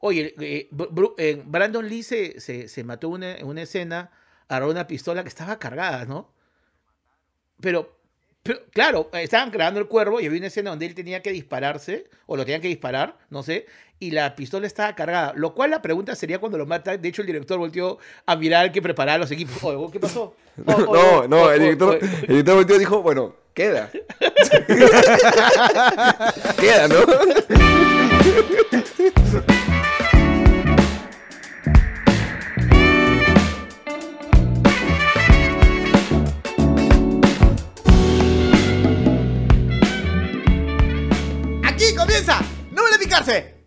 Oye, eh, eh, Brandon Lee se, se, se mató una- en una escena, agarró una pistola que estaba cargada, ¿no? Pero, pero, claro, estaban grabando el cuervo y había una escena donde él tenía que dispararse, o lo tenían que disparar, no sé, y la pistola estaba cargada. Lo cual la pregunta sería cuando lo mata. De hecho, el director volteó a mirar al que preparaba los equipos. Oye, ¿qué pasó? Oh, oh, No, oh, no, el director, el director volteó y dijo, bueno, queda. queda, ¿no?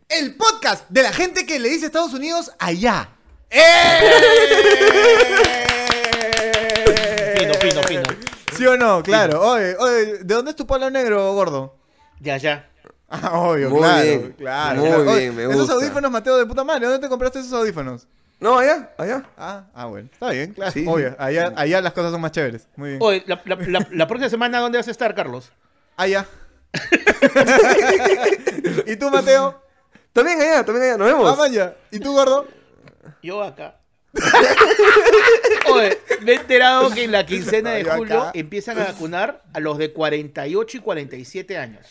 El podcast de la gente que le dice a Estados Unidos allá. ¡Eh! Fino, fino, fino. ¿Sí o no? Claro. Oye, oye, ¿de dónde es tu palo negro, gordo? De allá. Ah, obvio, Muy claro, bien, claro. muy claro. Bien, me Esos gusta. audífonos, Mateo, de puta madre, ¿dónde te compraste esos audífonos? No, allá, allá. Ah, ah, bueno. Está bien, claro. Sí. Obvio, allá, allá las cosas son más chéveres. Muy bien. Oye, la, la- la- la próxima semana, ¿dónde vas a estar, Carlos? Allá. ¿Y tú, Mateo? También allá, también allá, nos vemos. Vamos allá. ¿Y tú, gordo? Yo acá. Oye, me he enterado que en la quincena de Yo julio acá. empiezan a vacunar a los de 48 y 47 años.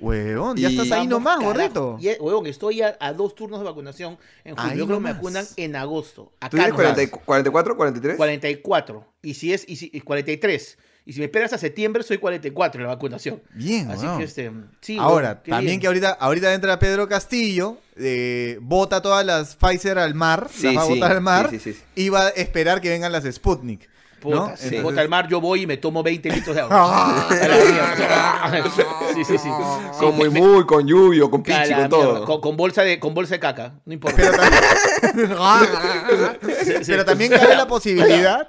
Huevón, ya Y- estás ahí Vamos, nomás, carajo. gordito. Y, eh, huevón, estoy a, a dos turnos de vacunación en julio. Ahí Yo creo que me nomás. vacunan en agosto. ¿Tú Acá tienes nomás. 40 y- 44, 43? 44. Y si es y si, y 43. Y si me esperas a septiembre, soy 44 en la vacunación. Bien, Así que este. Sí, Ahora, también bien. que ahorita, ahorita entra Pedro Castillo, eh, bota todas las Pfizer al mar, Sí, las va a botar al mar, y va a esperar que vengan las Sputnik. ¿No? Puta, Entonces- bota al mar, yo voy y me tomo 20 litros de agua. Sí, sí, sí. Sí, Con muy, me- muy, con lluvio, con pichi, con mierda. todo. Con, con bolsa de, con bolsa de caca. No importa. Pero, tam- Pero también cabe la posibilidad,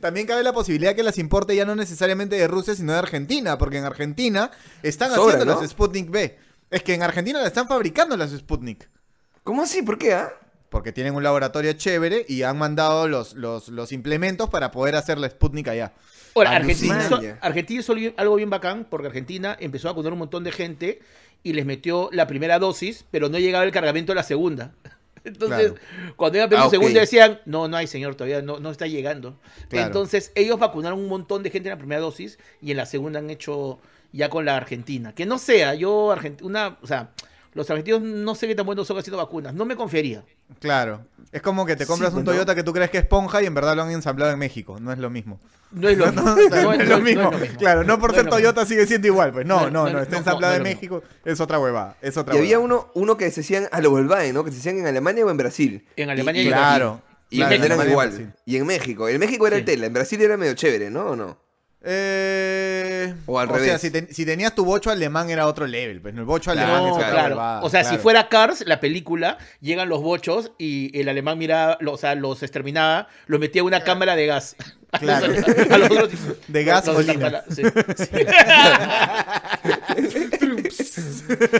también cabe la posibilidad que las importe ya no necesariamente de Rusia, sino de Argentina, porque en Argentina están Sobra, haciendo ¿no? las Sputnik B. Es que en Argentina la están fabricando las Sputnik. ¿Cómo así? ¿Por qué, ah? Porque tienen un laboratorio chévere y han mandado los, los, los implementos para poder hacer la Sputnik allá. Ahora. Argentina, hizo- Argentina hizo algo- bien bacán, porque Argentina empezó a vacunar un montón de gente y les metió la primera dosis, pero no llegaba el cargamento de la segunda. Entonces, cuando iban a pedir Ah, la segunda decían, no, no hay señor, todavía no, no está llegando. Claro. Entonces, ellos vacunaron un montón de gente en la primera dosis y en la segunda han hecho ya con la Argentina. Que no sea, yo, Argent- una, o sea, los argentinos no sé qué tan buenos son haciendo vacunas, no me confiaría. Claro. Es como que te compras Sí, un pues, ¿no? Toyota que tú crees que es esponja y en verdad lo han ensamblado en México. No es lo mismo. No es lo mismo. Claro, no por No ser Toyota sigue siendo igual. Pues no, No, no, no, no. Está no, ensamblado no, en México. Es otra huevada. Es otra Y había uno, uno que se hacían a los Volkswagen, ¿no? Que se hacían en Alemania o en Brasil. En Alemania y, y Claro. Y claro, eran igual. Y en México. En México era el tela. En Brasil era medio chévere, ¿no? ¿O no? Eh, O al sea, revés. si, ten- si tenías tu bocho alemán era otro level. Pues el bocho Claro, alemán No, es claro. o sea, si fuera Cars, la película, llegan los bochos y el alemán miraba, o sea, los exterminaba, los metía en una cámara de gas. Claro. a los otros- De gasolina. los- sí, sí.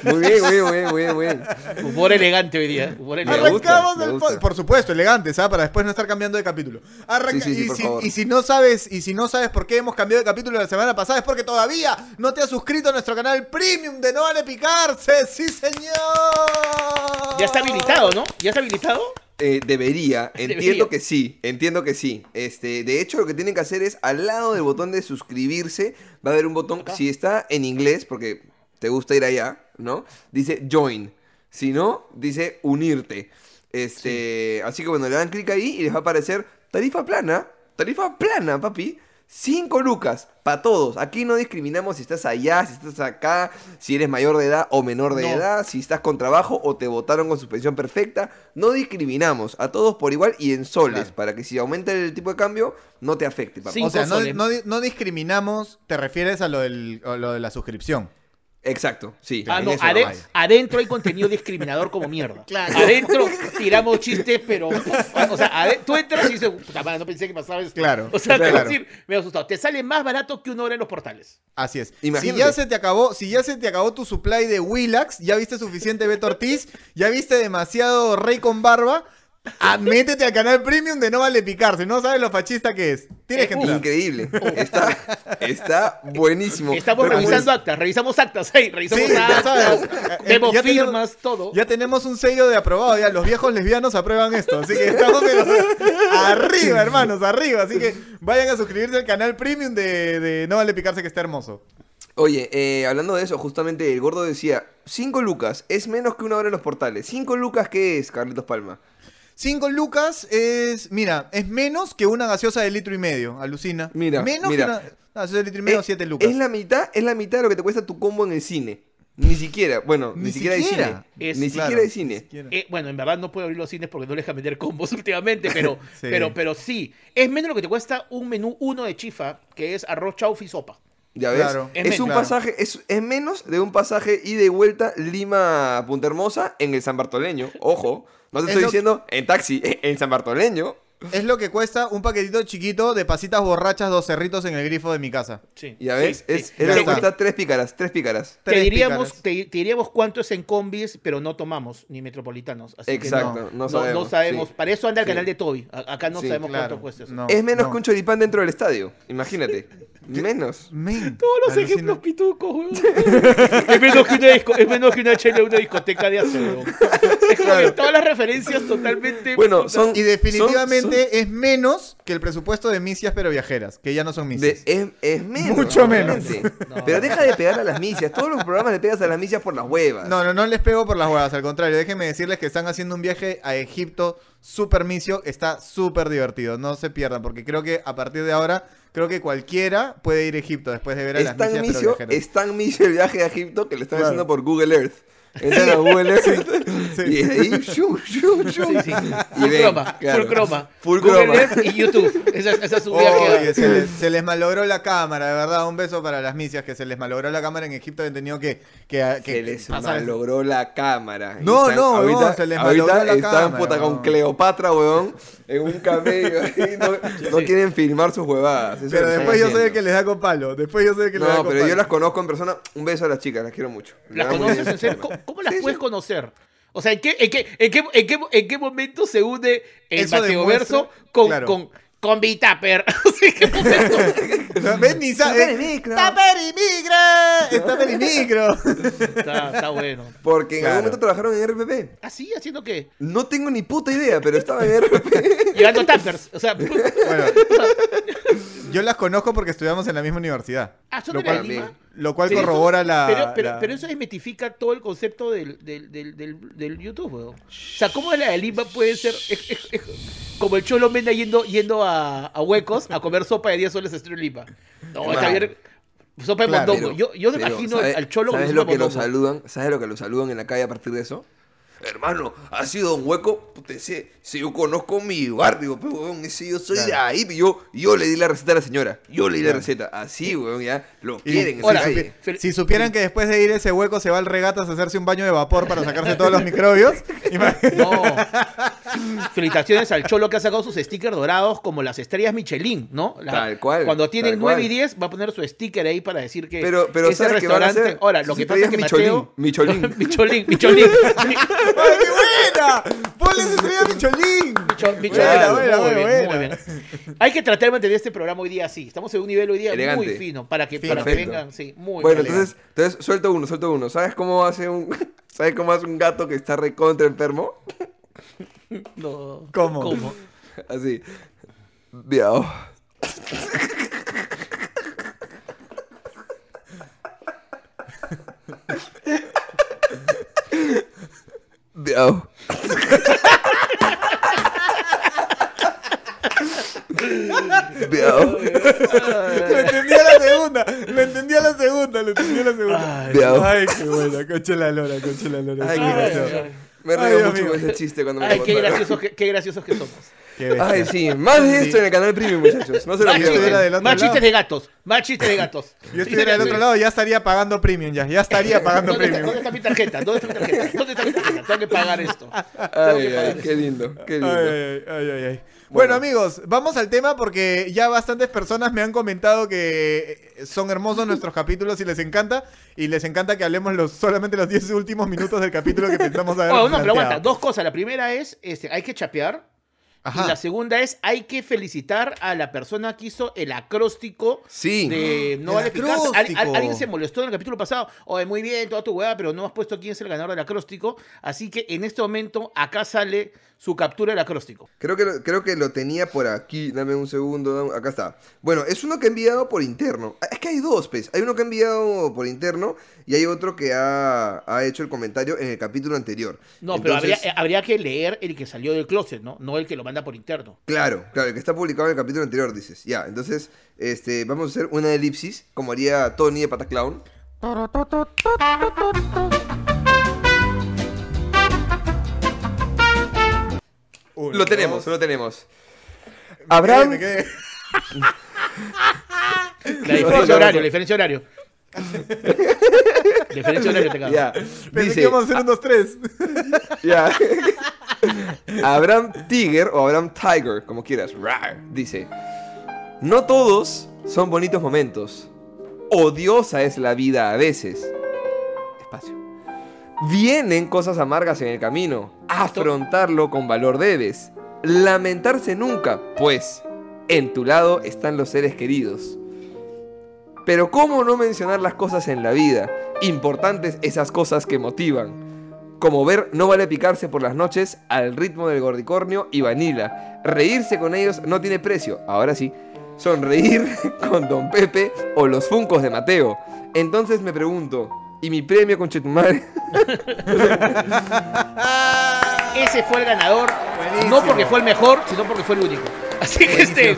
Muy bien, muy bien, muy bien, muy bien, muy bien. Humor elegante hoy día. Humor elegante. gusta, Arrancamos el gusta. po- Por supuesto, elegante, ¿sabes? Para después no estar cambiando de capítulo. Arranca- Sí, sí, sí, y, por si, favor. y si no sabes, y si no sabes por qué hemos cambiado de capítulo la semana pasada, es porque todavía no te has suscrito a nuestro canal premium de No Vale Picarse. ¡Sí, señor! Ya está habilitado, ¿no? ¿Ya está habilitado? Eh, debería, entiendo Debería. que sí, entiendo que sí. Este, de hecho, lo que tienen que hacer es al lado del botón de suscribirse, va a haber un botón, Acá. si está en inglés, porque te gusta ir allá, ¿no? Dice join. Si no, dice unirte. Este, así que bueno, le dan clic ahí y les va a aparecer tarifa plana, tarifa plana, papi. 5 lucas para todos. Aquí no discriminamos si estás allá, si estás acá, si eres mayor de edad o menor de No. edad, si estás con trabajo o te votaron con suspensión perfecta. No discriminamos a todos por igual y en soles, Claro. para que si aumenta el tipo de cambio, no te afecte, papá. O sea, Cinco no, soles. no no discriminamos, te refieres a lo, del, a lo de la suscripción. Exacto, sí. Ah, no, adentro hay contenido discriminador como mierda. Adentro tiramos chistes, pero. O sea, tú entras y dices, puta madre, no pensé que pasaba esto. Claro, O sea, te voy a claro. decir, me ha asustado. Te sale más barato que una hora en los portales. Así es. Imagínate. Si ya se te acabó, si ya se te acabó tu supply de Willax, ya viste suficiente Beto Ortiz, ya viste demasiado Rey con barba, ah, métete al canal premium de No Vale Picarse, no sabes lo fachista que es. Tienes que Eh, entrar. Increíble. Está, está buenísimo. Estamos Pero revisando pues, actas, revisamos actas, hey, revisamos Sí, ya sabes. actas, Eh, vemos ya tenemos- firmas, todo. Ya tenemos un sello de aprobado, ya los viejos lesbianos aprueban esto, así que estamos pero, arriba, hermanos, arriba, así que vayan a suscribirse al canal premium de, de No Vale Picarse que está hermoso. Oye, eh, hablando de eso, justamente el gordo decía, 5 lucas es menos que una hora en los portales. 5 lucas, ¿qué es, Carlitos Palma? 5 lucas es, mira, es menos que una gaseosa de litro y medio, alucina. Mira, menos mira. que una gaseosa de litro y medio, Es- 7 lucas. Es la mitad, es la mitad de lo que te cuesta tu combo en el cine. Ni siquiera, bueno, ni, Ni siquiera, hay siquiera. cine. Es- ni Claro, siquiera hay ni cine. siquiera. Eh, bueno, en verdad no puedo abrir los cines porque no les dejan vender combos últimamente, pero, Sí. pero, pero sí. Es menos lo que te cuesta un menú uno de chifa, que es arroz, chaufa y sopa. Ya ves, Claro. es, Es un menos. pasaje, es, es menos de un pasaje ida y vuelta Lima Punta Hermosa en el San Bartoleño. Ojo, no te Es estoy diciendo en taxi, en San Bartoleño. Es lo que cuesta un paquetito chiquito de pasitas borrachas, dos cerritos en el grifo de mi casa. Sí. Sí, ves, sí. es, Ya es lo que está. cuesta tres pícaras, tres pícaras. Te Tres diríamos, pícaras. te, te diríamos cuánto es en combis, pero no tomamos ni metropolitanos. Así Exacto, que no, no, sabemos. no sabemos. sí. Para eso anda el Sí. canal de Toby. A- Acá no Sí, sabemos claro. cuánto cuesta eso. No. Es menos no. que un choripán dentro del estadio, imagínate. Menos. Men, Todos los alucina. ejemplos pitucos, weón. es, menos que una disco- es menos que una chela en una discoteca de weón. Es como que todas las referencias totalmente. Bueno, son- Y definitivamente es menos que el presupuesto de misias pero viajeras, que ya no son De- misias. es, es menos. Mucho menos. No. Pero deja de pegar a las misias. Todos los programas le pegas a las misias por las huevas. No, no, no les pego por las huevas, al contrario, déjenme decirles que están haciendo un viaje a Egipto super misio, está súper divertido, no se pierdan, porque creo que a partir de ahora, creo que cualquiera puede ir a Egipto después de ver a es las tan misias pero misio, es tan misio el viaje a Egipto que lo están Claro. haciendo por Google Earth. Entran a Google Earth sí. y ahí. Sí, sí. Full ven, croma, claro. full croma. Full Google croma. Earth y YouTube. Esa, esa es su viaje. Oye, se les, se les malogró la cámara, de verdad. Un beso para las misias que se les malogró la cámara en Egipto. Han tenido que. que, que Que les pasar- malogró la cámara. No, están- no, ahorita, huevón, se les ahorita malogró la están cámara, puta con. Cleopatra, weón, en un camello. ahí, no no quieren filmar sus huevadas. eso Pero después yo haciendo. que les da con palo. Después yo el que les da No, con pero yo palo. las conozco en persona. Un beso a las chicas, las quiero mucho. ¿Las conoces en serio? ¿Cómo, las Sí, puedes sí. conocer? O sea, ¿en qué, en qué, en qué, en qué, en qué momento se une el Eso Mateo Verso con, claro. con, con. ¿Ven? Taper eh, y micro. ¡Taper y micro! ¡Es taper y micro! está, está bueno. Porque en Claro. algún momento trabajaron en RPP. ¿Así? ¿Haciendo qué? No tengo ni puta idea, pero estaba en RPP. Llegando a Tappers. O sea, Bueno, yo las conozco porque estudiamos en la misma universidad. ah, ¿son Lo de la cual, Lima? lo cual Pero eso- corrobora la. Pero, pero, la- pero eso desmitifica todo el concepto del, del, del, del, del YouTube, weón. O sea, ¿cómo la de Lima puede ser es- es- es como el Cholo Menda yendo, yendo a, a huecos a comer sopa de 10 soles a Estrella Lima? No, está bien. Sopa de Claro, mondongo. Yo, yo me Pero, imagino ¿sabe- al Cholo ¿Sabes lo que lo saludan? ¿Sabes lo que lo saludan en la calle a partir de eso? Hermano, ha sido un hueco. Puta, ese, si yo conozco mi barrio, pero weón, ese yo soy de ahí. y Yo, yo le di la receta a la señora. Yo le di la receta. Así, weón, ya. Lo quieren en Ahora. Fel- Si supieran que después de ir a ese hueco se va al regatas a hacerse un baño de vapor para sacarse todos los microbios. No. Felicitaciones al Cholo que ha sacado sus stickers dorados como las estrellas Michelin, ¿no? La- Tal cual, Cuando tienen tal 9 cual. y 10 va a poner su sticker ahí para decir que Pero, pero ese ¿sabes qué van a restaurante... hacer? Ahora, lo que pasa es que estrellas Mateo... Michelin, Michelin, Michelin. ¡Ay, qué buena! ¡Ponle esa estrella Michelin! Micho- Michelin. Buena, buena, muy, buena, bien, buena. muy bien. Hay que tratar de mantener este programa hoy día así. Estamos en un nivel hoy día Elegante. muy fino para que, Fino. para que Perfecto. vengan, sí, muy Bueno, elegante. entonces, entonces suelto uno, suelto uno. ¿Sabes cómo hace un, ¿sabes cómo hace un gato que está recontra enfermo? No. ¿Cómo? ¿Cómo? Así. Miau. Miau. Miau. Lo entendí a la segunda, lo entendí a la segunda, lo entendí a la segunda. Ay. Ay, qué buena, concha la lora, concha la lora. Ay, qué ay, gracioso. ay. Me río mucho con ese chiste cuando me Ay, qué graciosos que, qué graciosos que somos. Ay, sí, más de esto en el canal premium, muchachos. No se lo otro más lado. chistes de gatos. Más chistes de gatos. Yo estuviera del otro lado, ya estaría pagando premium ya, ya estaría pagando ¿Dónde está, premium. dónde está mi tarjeta? ¿Dónde está mi tarjeta? ¿Dónde está mi tarjeta? Tengo que pagar esto. Ay, pagar ay, esto. qué lindo, qué lindo. Ay, ay, ay, ay, ay. Bueno, amigos, vamos al tema porque ya bastantes personas me han comentado que son hermosos nuestros capítulos y les encanta. Y les encanta que hablemos los, solamente los 10 últimos minutos del capítulo que pensamos haber Oh, no, pero aguanta. Dos cosas. La primera es, este, hay que chapear. Ajá. Y la segunda es, hay que felicitar a la persona que hizo el acróstico Sí. de No vale picarse. Al- al- acróstico. alguien se molestó en el capítulo pasado. Oye, muy bien, toda tu hueá, pero no has puesto quién es el ganador del acróstico. Así que en este momento acá sale su captura del acróstico. Creo que, lo, creo que lo tenía por aquí. Dame un segundo. dame- Acá está. Bueno, es uno que ha enviado por interno. Ah, Es que hay dos, pues. Hay uno que ha enviado por interno y hay otro que ha, ha hecho el comentario en el capítulo anterior. No, pero habría, eh, habría que leer el que salió del closet, ¿no? No el que lo manda por interno. Claro, claro, el que está publicado en el capítulo anterior, dices. Ya, entonces este, vamos a hacer una elipsis, como haría Tony de Pataclown. Uno, Lo tenemos, dos. lo tenemos. Me Abraham, quedé, me quedé. La diferencia de horario, la diferencia de horario. La diferencia de horario te cago. ya, Pensé que dice, íbamos a hacer un 2-3. ya. Abraham Tiger o Abraham Tiger, como quieras, rar, dice, no todos son bonitos momentos. Odiosa es la vida a veces. Despacio. Vienen cosas amargas en el camino. Afrontarlo con valor debes. Lamentarse nunca, pues en tu lado están los seres queridos. Pero ¿cómo no mencionar las cosas en la vida? Importantes esas cosas que motivan. Como ver No vale picarse por las noches al ritmo del gordicornio y vanila. Reírse con ellos no tiene precio. Ahora sí. Sonreír con Don Pepe o los funcos de Mateo. Entonces me pregunto, ¿y mi premio con Chetumare? Ese fue el ganador, Buenísimo. no porque fue el mejor, sino porque fue el único. Así que este.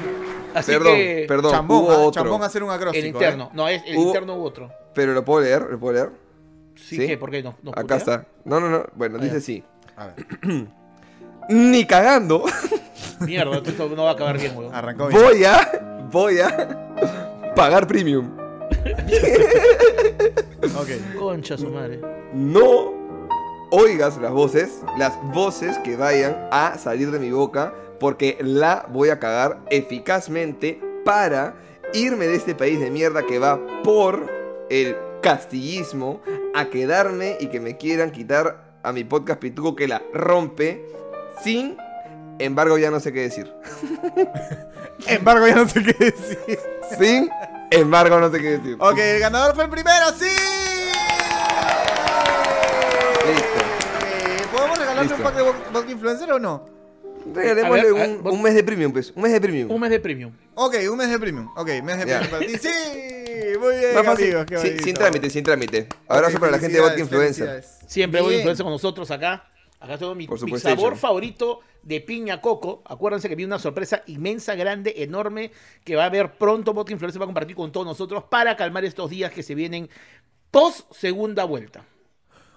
Así perdón, que. perdón, Chambón, hubo ah, otro. Chambón hacer un acróstico. El interno. ¿eh? No, es, el Hubo- interno hubo otro. Pero lo puedo leer, lo puedo leer. Sí, ¿Sí? ¿qué? ¿Por qué no? ¿Nos Acá está. No, no, no. Bueno, dice así. A ver, Ni cagando Mierda, esto no va a acabar bien, weón. arrancó bien. voy a, voy a pagar premium. Ok. Concha su madre. No oigas las voces, las voces que vayan a salir de mi boca, porque la voy a cagar eficazmente para irme de este país de mierda que va por el castillismo a quedarme y que me quieran quitar a mi podcast Pituco que la rompe sin embargo ya no sé qué decir. Embargo, ya no sé qué decir. Sin embargo no sé qué decir. Ok, el ganador fue el primero, ¡sí! Listo. Eh, ¿Podemos regalarle Listo. un pack de Vodka Vodka Influencer o no? Regalémosle un, mes de premium, pues. Un mes de premium. Un mes de premium. Ok, un mes de premium. Ok, mes de Ya. premium para ti. ¡Sí! Muy bien, Más fácil. amigos, qué Sí, bonito. sin trámite, sin trámite. Abrazo Ok, para la gente de Vodka felicidades, Influencer. felicidades. Siempre voy Bien. influencia con nosotros acá. Acá tengo mi, sabor favorito de piña coco. Acuérdense que vi una sorpresa inmensa, grande, enorme, que va a haber pronto. Vodka Influencer va a compartir con todos nosotros para calmar estos días que se vienen post segunda vuelta.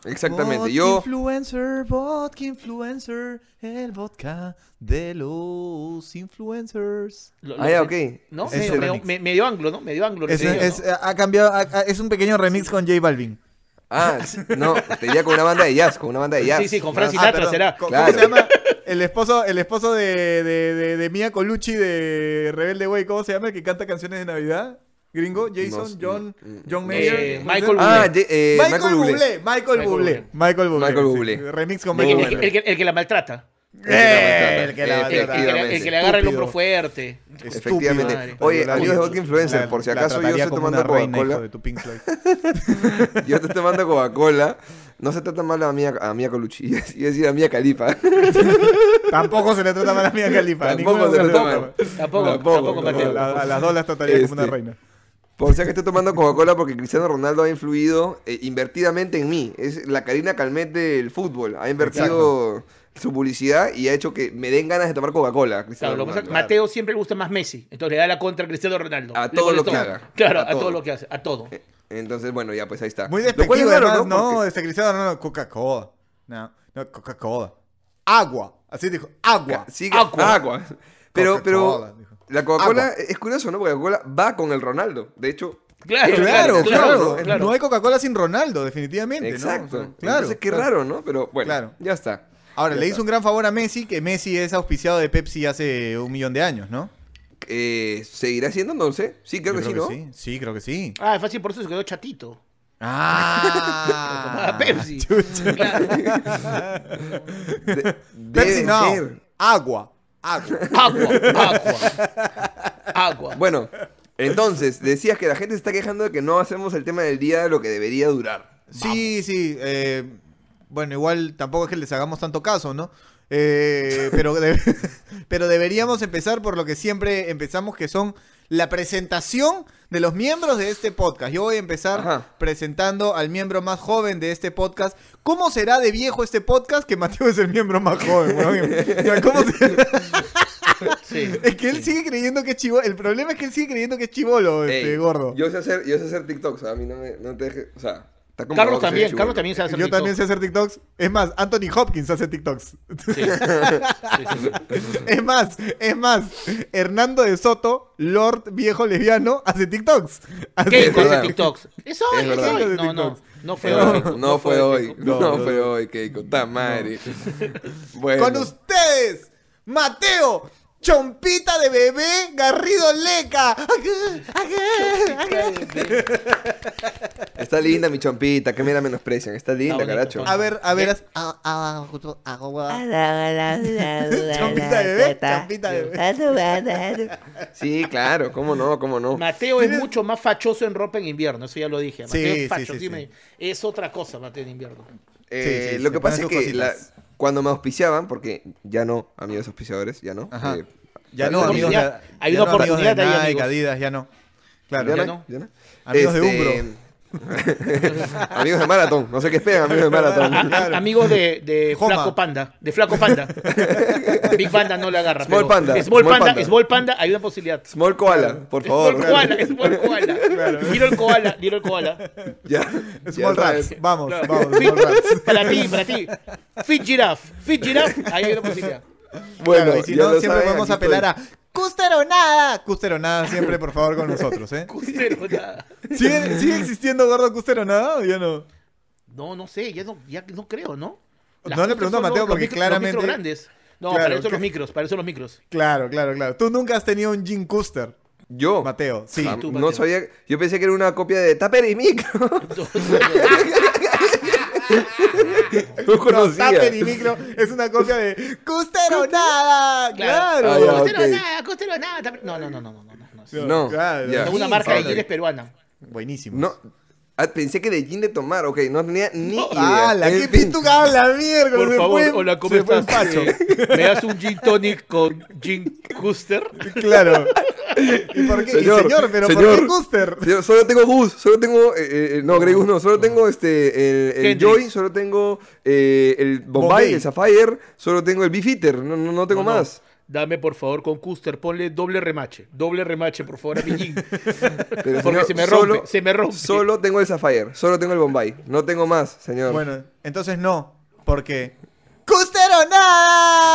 Exactamente. Vodka Yo, Influencer, vodka influencer, el vodka de los influencers. Lo- lo Ah, ya, ok. ¿No? Medio, medio- anglo, ¿no? Medio anglo. Es, ¿no? ha cambiado, ha- ha- es un pequeño remix con J Balvin. Ah, no, te diría con una banda de jazz, con una banda de jazz. Sí, sí, con Ah, Frank Sinatra perdón. será. ¿Cómo, Claro. se llama? El esposo, el esposo de, de, de, de Mia Colucci de Rebelde Way, ¿cómo se llama? El que canta canciones de Navidad. Gringo, Jason. John, John. Mayer. Eh, ¿cómo se Michael? Ah, Bublé. eh, Michael, Michael Bublé. Bublé. Michael Michael Bublé. Michael Bublé. Michael sí. Bublé. Remix con El, Michael el- Bublé. el que, el que la maltrata. Eh, el que la maltrata. el que agarra el hombro fuerte. Efectivamente. madre. Oye, La- amigos de Vodka Influencer, la- por si acaso yo estoy tomando Coca-Cola. Yo te estoy tomando Coca-Cola. No se trata mal a Mia, a Mia Colucci. A decir a Mia Califa. Tampoco se le trata mal a Mia Khalifa. Tampoco se le trata mal. Tampoco, Tampoco. A, las dos las trataría como una Este, reina. Por si acaso estoy tomando Coca-Cola porque Cristiano Ronaldo ha influido eh, invertidamente en mí. Es la Karina Calmet del fútbol. Ha invertido su publicidad y ha hecho que me den ganas de tomar Coca-Cola. Cristiano Claro, lo que pasa es que Ronaldo. Mateo siempre le gusta más Messi. Entonces le da la contra a Cristiano Ronaldo. A todo lo que haga. Claro, A a, todo. todo. lo que hace. A todo. Entonces, bueno, ya pues ahí está. Muy es despectivo, raro, además, ¿no? Porque- Este Cristiano Ronaldo, Coca-Cola. No, no, Coca-Cola. Agua. Así dijo, agua. Sí, Agua. agua. Pero, pero dijo. la Coca-Cola es curioso, ¿no? Porque la Coca-Cola va con el Ronaldo. De hecho, Claro, Claro, claro, claro. No hay Coca-Cola sin Ronaldo, definitivamente. ¿no? exacto. O sea, claro. Entonces, qué claro. raro, ¿no? Pero bueno, Claro. ya está. Ahora, le hizo un gran favor a Messi, que Messi es auspiciado de Pepsi hace un millón de años, ¿no? Eh, ¿Seguirá siendo? No lo sé. Sí, creo Yo que sí, ¿no? sí. Sí, creo que sí. Ah, es fácil, por eso se quedó chatito. Ah, Pepsi. chucha. Claro. De- Pepsi no. ser. Agua. Agua. Agua, agua. Agua. Bueno, entonces, decías que la gente se está quejando de que no hacemos el tema del día lo que debería durar. Sí, sí. eh, bueno, igual tampoco es que les hagamos tanto caso, ¿no? Eh, pero, de- pero deberíamos empezar por lo que siempre empezamos, que son la presentación de los miembros de este podcast. Yo voy a empezar Ajá. presentando al miembro más joven de este podcast. ¿Cómo será de viejo este podcast que Mateo es el miembro más joven? O sea, ¿cómo se- Sí. Es que él sigue creyendo que es chivolo. El problema es que él sigue creyendo que es chivolo, este Ey, gordo. Yo, sé hacer, yo sé hacer TikToks, a mí no, me, no te dejes, o sea, Carlos también. Carlos también sabe hacer TikTok. también sé hacer TikToks. Es más, Anthony Hopkins hace TikToks. Sí. Sí, sí, sí. Es más, es más, Hernando de Soto, Lord viejo lesbiano, hace TikToks. Hace- Keiko hace. TikToks. Eso Es es verdad. hoy. Hace No, no. No fue No, hoy. no, fue hoy, Keiko. no, No, no, fue hoy, Keiko, ta madre. Bueno, Con ustedes, Mateo, Chompita de bebé, Garrido Leca. está linda mi chompita, que me la menosprecian, está linda, caracho. A ver, a ver. Chompita de bebé, chompita de bebé. Sí, claro, cómo no, cómo no. Mateo es mucho más fachoso en ropa en invierno, eso ya lo dije. Mateo Sí, sí, es facho, sí, sí sí. me- es otra cosa Mateo en invierno. Eh, Sí, sí, lo que pasa es que. Cuando me auspiciaban, porque ya no, amigos auspiciadores, ya no. Ajá. eh, Ya no, amigos de, oportunidad- hay ya una no, de oportunidad ahí, Nike, amigos. Adidas, ya no. Claro, ¿Ya, ya no? no. ¿Ya no? Amigos de Este, amigos de Marathon, no sé qué esperan, amigos de Marathon. A- a- Claro. Amigos de. Flaco Panda. De Flaco Panda. Big Panda no le agarra. Small Panda, Small, Small Panda, Panda. Small Panda, hay una posibilidad. Small Koala, por favor. Small Koala, Small Koala. Little Koala, Little Koala. Ya, Small ya sabes. Rats, vamos, Claro. vamos, Fit- Small Rats. para ti, para ti. Fit Giraffe. Fit Giraffe, ahí hay una posibilidad. Bueno, Claro, y si ya no, lo siempre saben, podemos aquí apelar estoy. a Custeronada. Custeronada siempre, por favor, con nosotros, ¿eh? Custero, nada. ¿Sigue, sigue existiendo gordo Custeronada o ya no? No, no sé, ya no, ya no creo, ¿no? No le pregunto a Mateo porque los micros- claramente- Los grandes. No, Claro, para eso que- los micros, para eso los micros. Claro, claro, claro. Tú nunca has tenido un Jim Custer, Yo. Mateo. Sí. Ah, tú, no sabía. Yo pensé que era una copia de Tupper y Micro. no No, conocía. Tupper y Micro es una copia de Custeronada. Claro. Ah, ya, Costero ok. nada, costero nada. también- No, no, no, no, no, no. no. No, Claro. Es una Sí, marca de jeans peruana. Buenísimo. No. Ah, pensé que de gin de tomar, ok, no tenía ni idea. Ah, la En que fin. pituca la mierda. Por favor, fue- hola, ¿cómo estás? Pacho. Eh, ¿Me das un gin tonic con gin Custer? Claro. ¿Y por qué? Y Señor, señor, pero ¿por señor. qué Custer? Señor, solo tengo Gus, solo tengo. eh, eh, no, Grey Goose no, solo tengo este. El, el. Joy, solo tengo eh, el Bombay, Bombay. el Sapphire, solo tengo el Beefeater, no, no, no tengo No, no. más. Dame, por favor, con Custer, ponle doble remache. Doble remache, por favor, a mi. Pero, Porque señor, se me rompe, solo- se me rompe. Solo tengo el Sapphire, solo tengo el Bombay, no tengo más, señor. Bueno, entonces no, porque ¡Custeronada!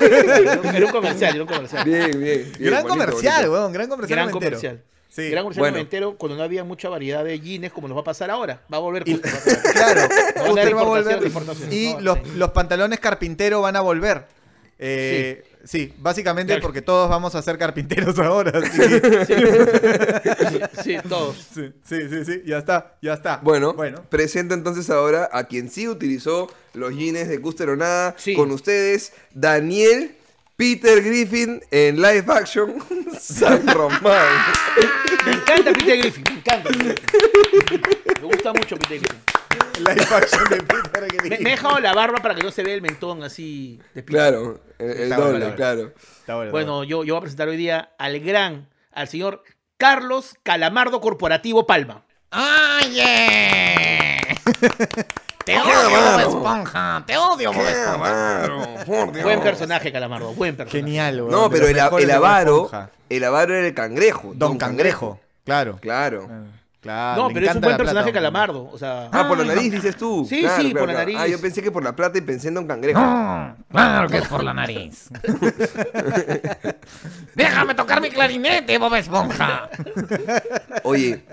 Era un comercial, era un comercial. Bien, bien. bien, gran bonito, comercial, bonito. weón, gran comercial. Gran comercial. Sí. Gran comercial Bueno. noventero cuando no había mucha variedad de jeans como nos va a pasar ahora. Va a volver Y- Custer. va a. Claro, Custer va a volver. Y No, los, sí. los pantalones carpintero van a volver. Eh, sí. básicamente Claro. porque todos vamos a ser carpinteros ahora. que- Sí, sí, todos. Sí, sí, sí, sí, ya está, ya está. Bueno, bueno. presento entonces ahora a quien sí utilizó los jeans de Custer o nada Sí. con ustedes, Daniel Peter Griffin en live action San Román. Me encanta Peter Griffin, me encanta. Peter Griffin. Me gusta mucho Peter Griffin. Live action de Peter Me, Griffin. me he dejado la barba para que no se vea el mentón así de Peter. claro, el, doble, bueno. claro. Está bueno, Bueno, yo, yo voy a presentar hoy día al gran, al señor Carlos Calamardo Corporativo Palma. Oye. Te ¡Qué odio, Bob! Esponja. Te odio, Bob Esponja. Claro, por Dios. Buen personaje, Calamardo, buen personaje. Genial, weón, No, pero el, el avaro, el avaro era el cangrejo. Don Cangrejo, claro. Claro. Claro, No, pero es un buen plata, personaje. Calamardo. O sea, Ah, por la nariz dices tú. Sí, Claro, sí, claro, por la nariz. Ah, yo pensé que por la plata y pensé en Don Cangrejo. No, claro que es por la nariz. Déjame tocar mi clarinete, Bob Esponja. Oye,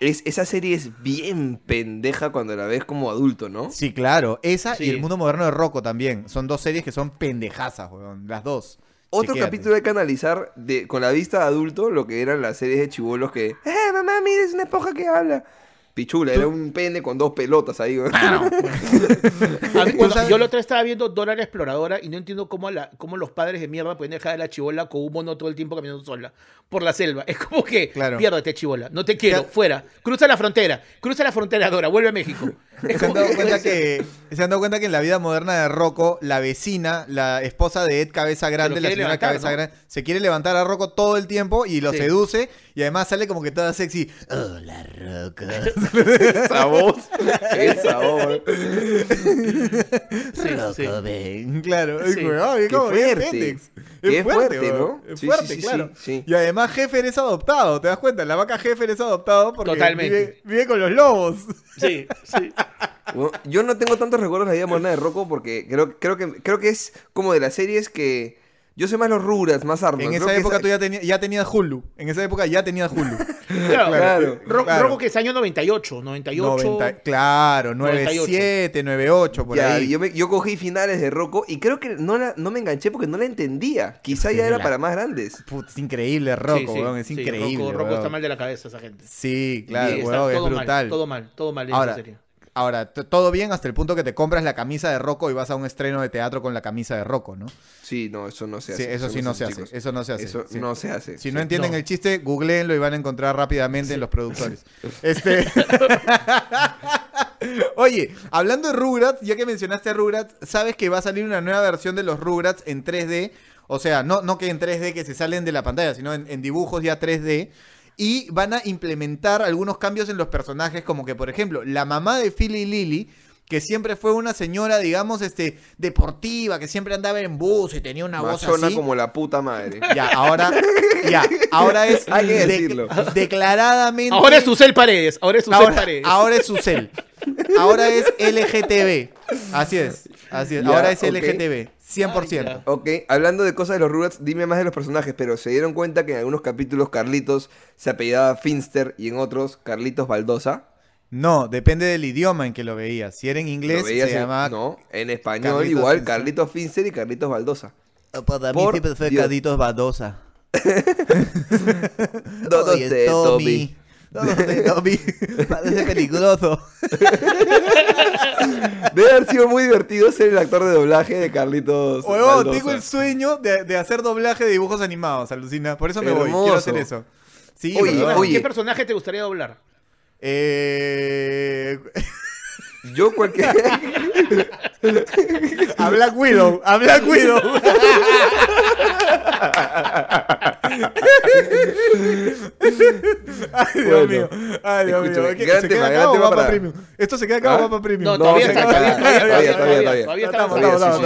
es, esa serie es bien pendeja cuando la ves como adulto, ¿no? Sí, claro. Esa Sí. y El Mundo Moderno de Rocco también. Son dos series que son pendejazas, weón. Las dos. Otro Chequéate. capítulo hay que analizar de, con la vista de adulto lo que eran las series de chivolos que, ¡eh, mamá, mira, es una esponja que habla! Pichula, era un pene con dos pelotas ahí, güey. A mí, bueno, sabes- yo la otra vez estaba viendo Dora la Exploradora y no entiendo cómo, la, cómo los padres de mierda pueden dejar a la chivola con un mono todo el tiempo caminando sola por la selva. Es como que, Claro. piérdate chivola, no te quiero, fuera. Cruza la frontera, cruza la frontera, Dora, vuelve a México. ¿Se han, dado cuenta que, se han dado cuenta que en la vida moderna de Rocco, la vecina, la esposa de Ed Cabeza Grande, la señora levantar, Cabeza ¿no? Grande, se quiere levantar a Rocco todo el tiempo y lo Sí. seduce y además sale como que toda sexy. Hola, Rocco. Esa voz. Esa voz. Sí, sí. ven. Claro, es como, fuerte. Fénix. Es fuerte. ¿no? Es fuerte, claro. Y además Jefer es adoptado, ¿te das cuenta? La vaca Jefer es adoptado porque Totalmente. Vive, vive con los lobos. Sí, sí. Bueno, yo no tengo tantos recuerdos de la vida moderna de Rocco porque creo, creo, que, creo que es como de las series que... Yo soy más los Rugrats, más Arnold. En Creo esa que época tú ya, tenías ya tenías Hulu. En esa época ya tenías Hulu. Claro, Claro, Ro- claro. Rocco que es año 98, 98. 90 claro, 98. 97, 98, por Ya, ahí. yo, me- yo cogí finales de Rocco y creo que no, la, no me enganché porque no la entendía. Quizá ya era la- para más grandes. Puta, es increíble, Rocco, Sí, sí, weón, es sí, increíble. Rocco, Rocco weón. está mal de la cabeza esa gente. Sí, claro, Sí, está weón, es todo brutal. Mal, todo mal, todo mal en Ahora, esa serie. Ahora, todo bien hasta el punto que te compras la camisa de Rocco y vas a un estreno de teatro con la camisa de Rocco, ¿no? Sí, no, eso no se Sí, hace. eso sí no se hace. chicos. Eso no se hace. Eso sí. no se hace. Si sí. no entienden No. el chiste, googleenlo y van a encontrar rápidamente en los productores. Este. Oye, hablando de Rugrats, ya que mencionaste a Rugrats, sabes que va a salir una nueva versión de los Rugrats en 3D. O sea, no, no que en 3D que se salen de la pantalla, sino en, en dibujos ya 3D. Y van a implementar algunos cambios en los personajes, como que, por ejemplo, la mamá de Philly Lily, que siempre fue una señora, digamos, este, deportiva, que siempre andaba en bus y tenía una voz así. como la puta madre. Ya, ahora, ya, ahora es Hay que de- decirlo. declaradamente. Ahora es Susel Paredes, ahora es Susel ahora, Paredes. ahora es Susel. Ahora es LGTB. Así es. Así es. Ya, ahora es ok. LGTB. 100%. Ay, Ok, hablando de cosas de los Rugrats, dime más de los personajes, pero se dieron cuenta que en algunos capítulos Carlitos se apellidaba Finster y en otros Carlitos Baldosa. No, depende del idioma en que lo veías. Si era en inglés, se en- llama. No, en español Carlitos igual, Finster. Carlitos Finster y Carlitos Baldosa. Para mí siempre fue Dios. Carlitos Badosa. Todo de Tommy. Parece peligroso. Debe haber sido muy divertido ser el actor de doblaje de Carlitos Huevón, Baldosa. tengo el sueño de, de hacer doblaje de dibujos animados, alucina. Por eso me voy, quiero hacer eso. Sí, Oye, huevón. ¿Qué oye. personaje te gustaría doblar? Eh... Yo cualquier... A Black Widow, a Black Widow. Ay, Dios Bueno, mío. Ay, Dios mío. ¿Qué- gran ¿Se tema, queda acá o va para premium? Esto se queda acá o ¿Ah? va para premium. No, todavía se está, todavía, acá. todavía, Todavía, todavía, todavía, todavía,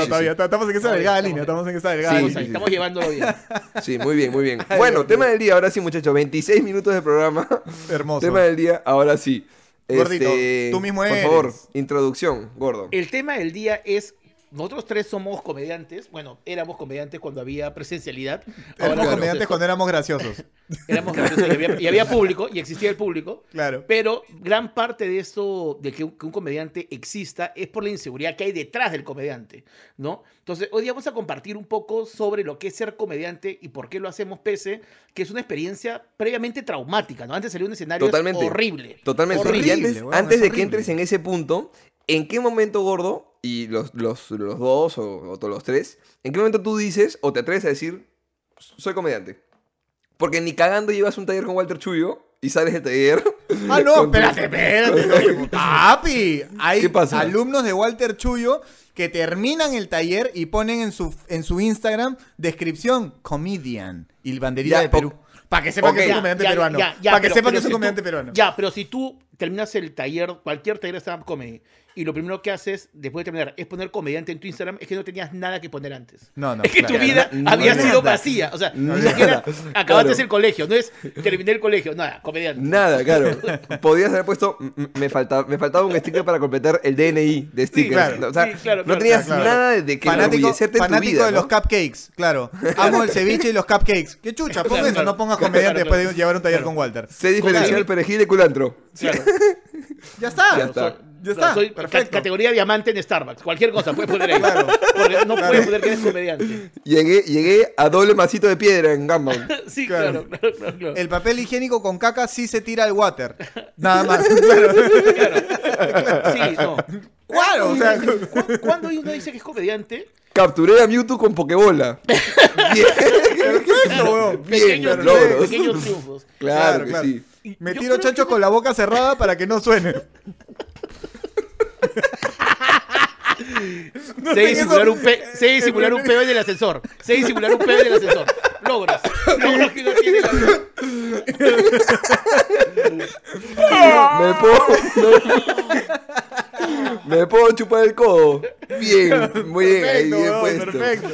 todavía. estamos en esa delgada línea. Estamos en esa delgada línea. estamos llevándolo bien. Sí, muy bien, muy bien. Bueno, tema del día, ahora sí, muchachos. 26 minutos de programa. Hermoso. Tema del día, ahora sí. Gordito, Este, tú mismo Por eres. favor, introducción, gordo. El tema del día es. Nosotros tres somos comediantes. Bueno, éramos comediantes cuando había presencialidad. Éramos hacemos comediantes cuando éramos graciosos. Éramos graciosos y había, y había público, y existía el público. Claro. Pero gran parte de eso, de que un, que un comediante exista, es por la inseguridad que hay detrás del comediante, ¿no? Entonces, hoy día vamos a compartir un poco sobre lo que es ser comediante y por qué lo hacemos pese, que es una experiencia previamente traumática, ¿no? Antes salió un escenario Totalmente. horrible. Totalmente. Horrible. Y antes, de que entres en ese punto, ¿en qué momento, gordo, y los, los, los dos o, o todos los tres, en qué momento tú dices o te atreves a decir, soy comediante? Porque ni cagando llevas un taller con Walter Chuyo y sales del taller. Ah, no, espérate, espérate. Papi, hay ¿Qué pasa? alumnos de Walter Chuyo que terminan el taller y ponen en su, en su Instagram descripción comedian y banderita Ya, de Perú. Para que sepan ok. que es un comediante ya, peruano. Para que pero- sepan pero que es un comediante peruano. Ya, pero si tú terminas el taller, cualquier taller de stand-up comedy, y lo primero que haces después de terminar es poner comediante en tu Instagram, es que no tenías nada que poner antes. No, no, Es que claro. tu vida había sido vacía. O sea, ni siquiera acabaste Claro. el colegio. No es terminé el colegio. Nada, comediante. Nada, claro. Podías haber puesto, "M- m- me, falta, me faltaba un sticker para completar el DNI de stickers. claro. o sea, Sí, claro, no tenías claro. nada de que fanático enorgullecerte en tu fanático vida, de ¿no? los cupcakes, claro. Amo el ceviche y los cupcakes. Qué chucha, pon Claro, eso, claro. no pongas comediante claro, después de llevar un taller Claro. con Walter. Sé diferenciar Claro. el perejil de culantro. Claro. Ya está. Ya está. Ya Claro, está. soy Perfecto. categoría diamante en Starbucks. Cualquier cosa puedes poner ahí. Claro. Porque no puedes poner que eres comediante. Llegué, llegué a doble masito de piedra en Gumball. Sí, Claro. claro, claro, claro. claro. El papel higiénico con caca sí se tira al water. Nada más. Claro. Sí, no. Claro, o sea, ¿Cu- ¿Cuándo uno dice que es comediante? Capturé a Mewtwo con Pokebola. Bien, perfecto, weón. bien, Pequeños, logros. pequeños triunfos. Claro, Claro, que claro. sí. Me tiro chancho que- con la boca cerrada para que no suene. No sé disimular eso- un, pe sé disimular un peo en el ascensor. Sé disimular un peo en el ascensor. Logros. Logros que no tiene la vida. Me puedo. Me puedo chupar el codo. Bien, muy bien, ahí bien puesto. perfecto.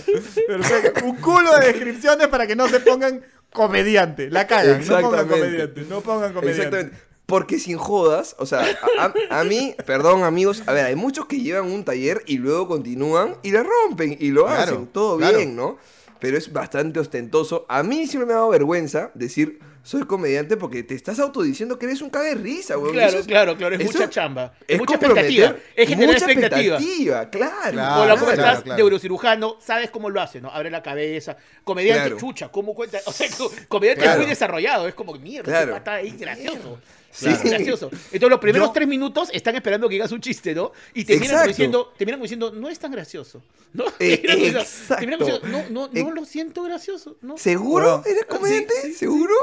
Perfecto. Un culo de descripciones para que no se pongan comediante. La cagan. No pongan comediante. No pongan comediante. Exactamente. Porque sin jodas, o sea, a, a- a mí, perdón amigos, a ver, hay muchos que llevan un taller y luego continúan y la rompen y lo Claro, hacen, todo claro. bien, ¿no? Pero es bastante ostentoso. A mí siempre me ha dado vergüenza decir, soy comediante porque te estás autodiciendo que eres un cague de risa, weón. Claro, es- claro, claro. Es mucha chamba. Es, Es mucha expectativa. Es generar mucha expectativa. expectativa, claro. Claro, Hola, ¿cómo claro, estás? claro. Neurocirujano, sabes cómo lo hace, ¿no? Abre la cabeza. Comediante, Claro. chucha, ¿cómo cuenta? O sea, co- comediante Claro. muy desarrollado. Es como, mierda, ahí gracioso. Sí. Sí. gracioso. Entonces, los primeros Yo- tres minutos están esperando que digas un chiste, ¿no? Y terminan como Exacto. diciendo, terminan como diciendo, no es tan gracioso. ¿No? Eh, exacto. diciendo, no, no, no Eh, lo siento gracioso. ¿no? ¿Seguro? ¿Eres comediante? Sí, sí, sí. ¿Seguro?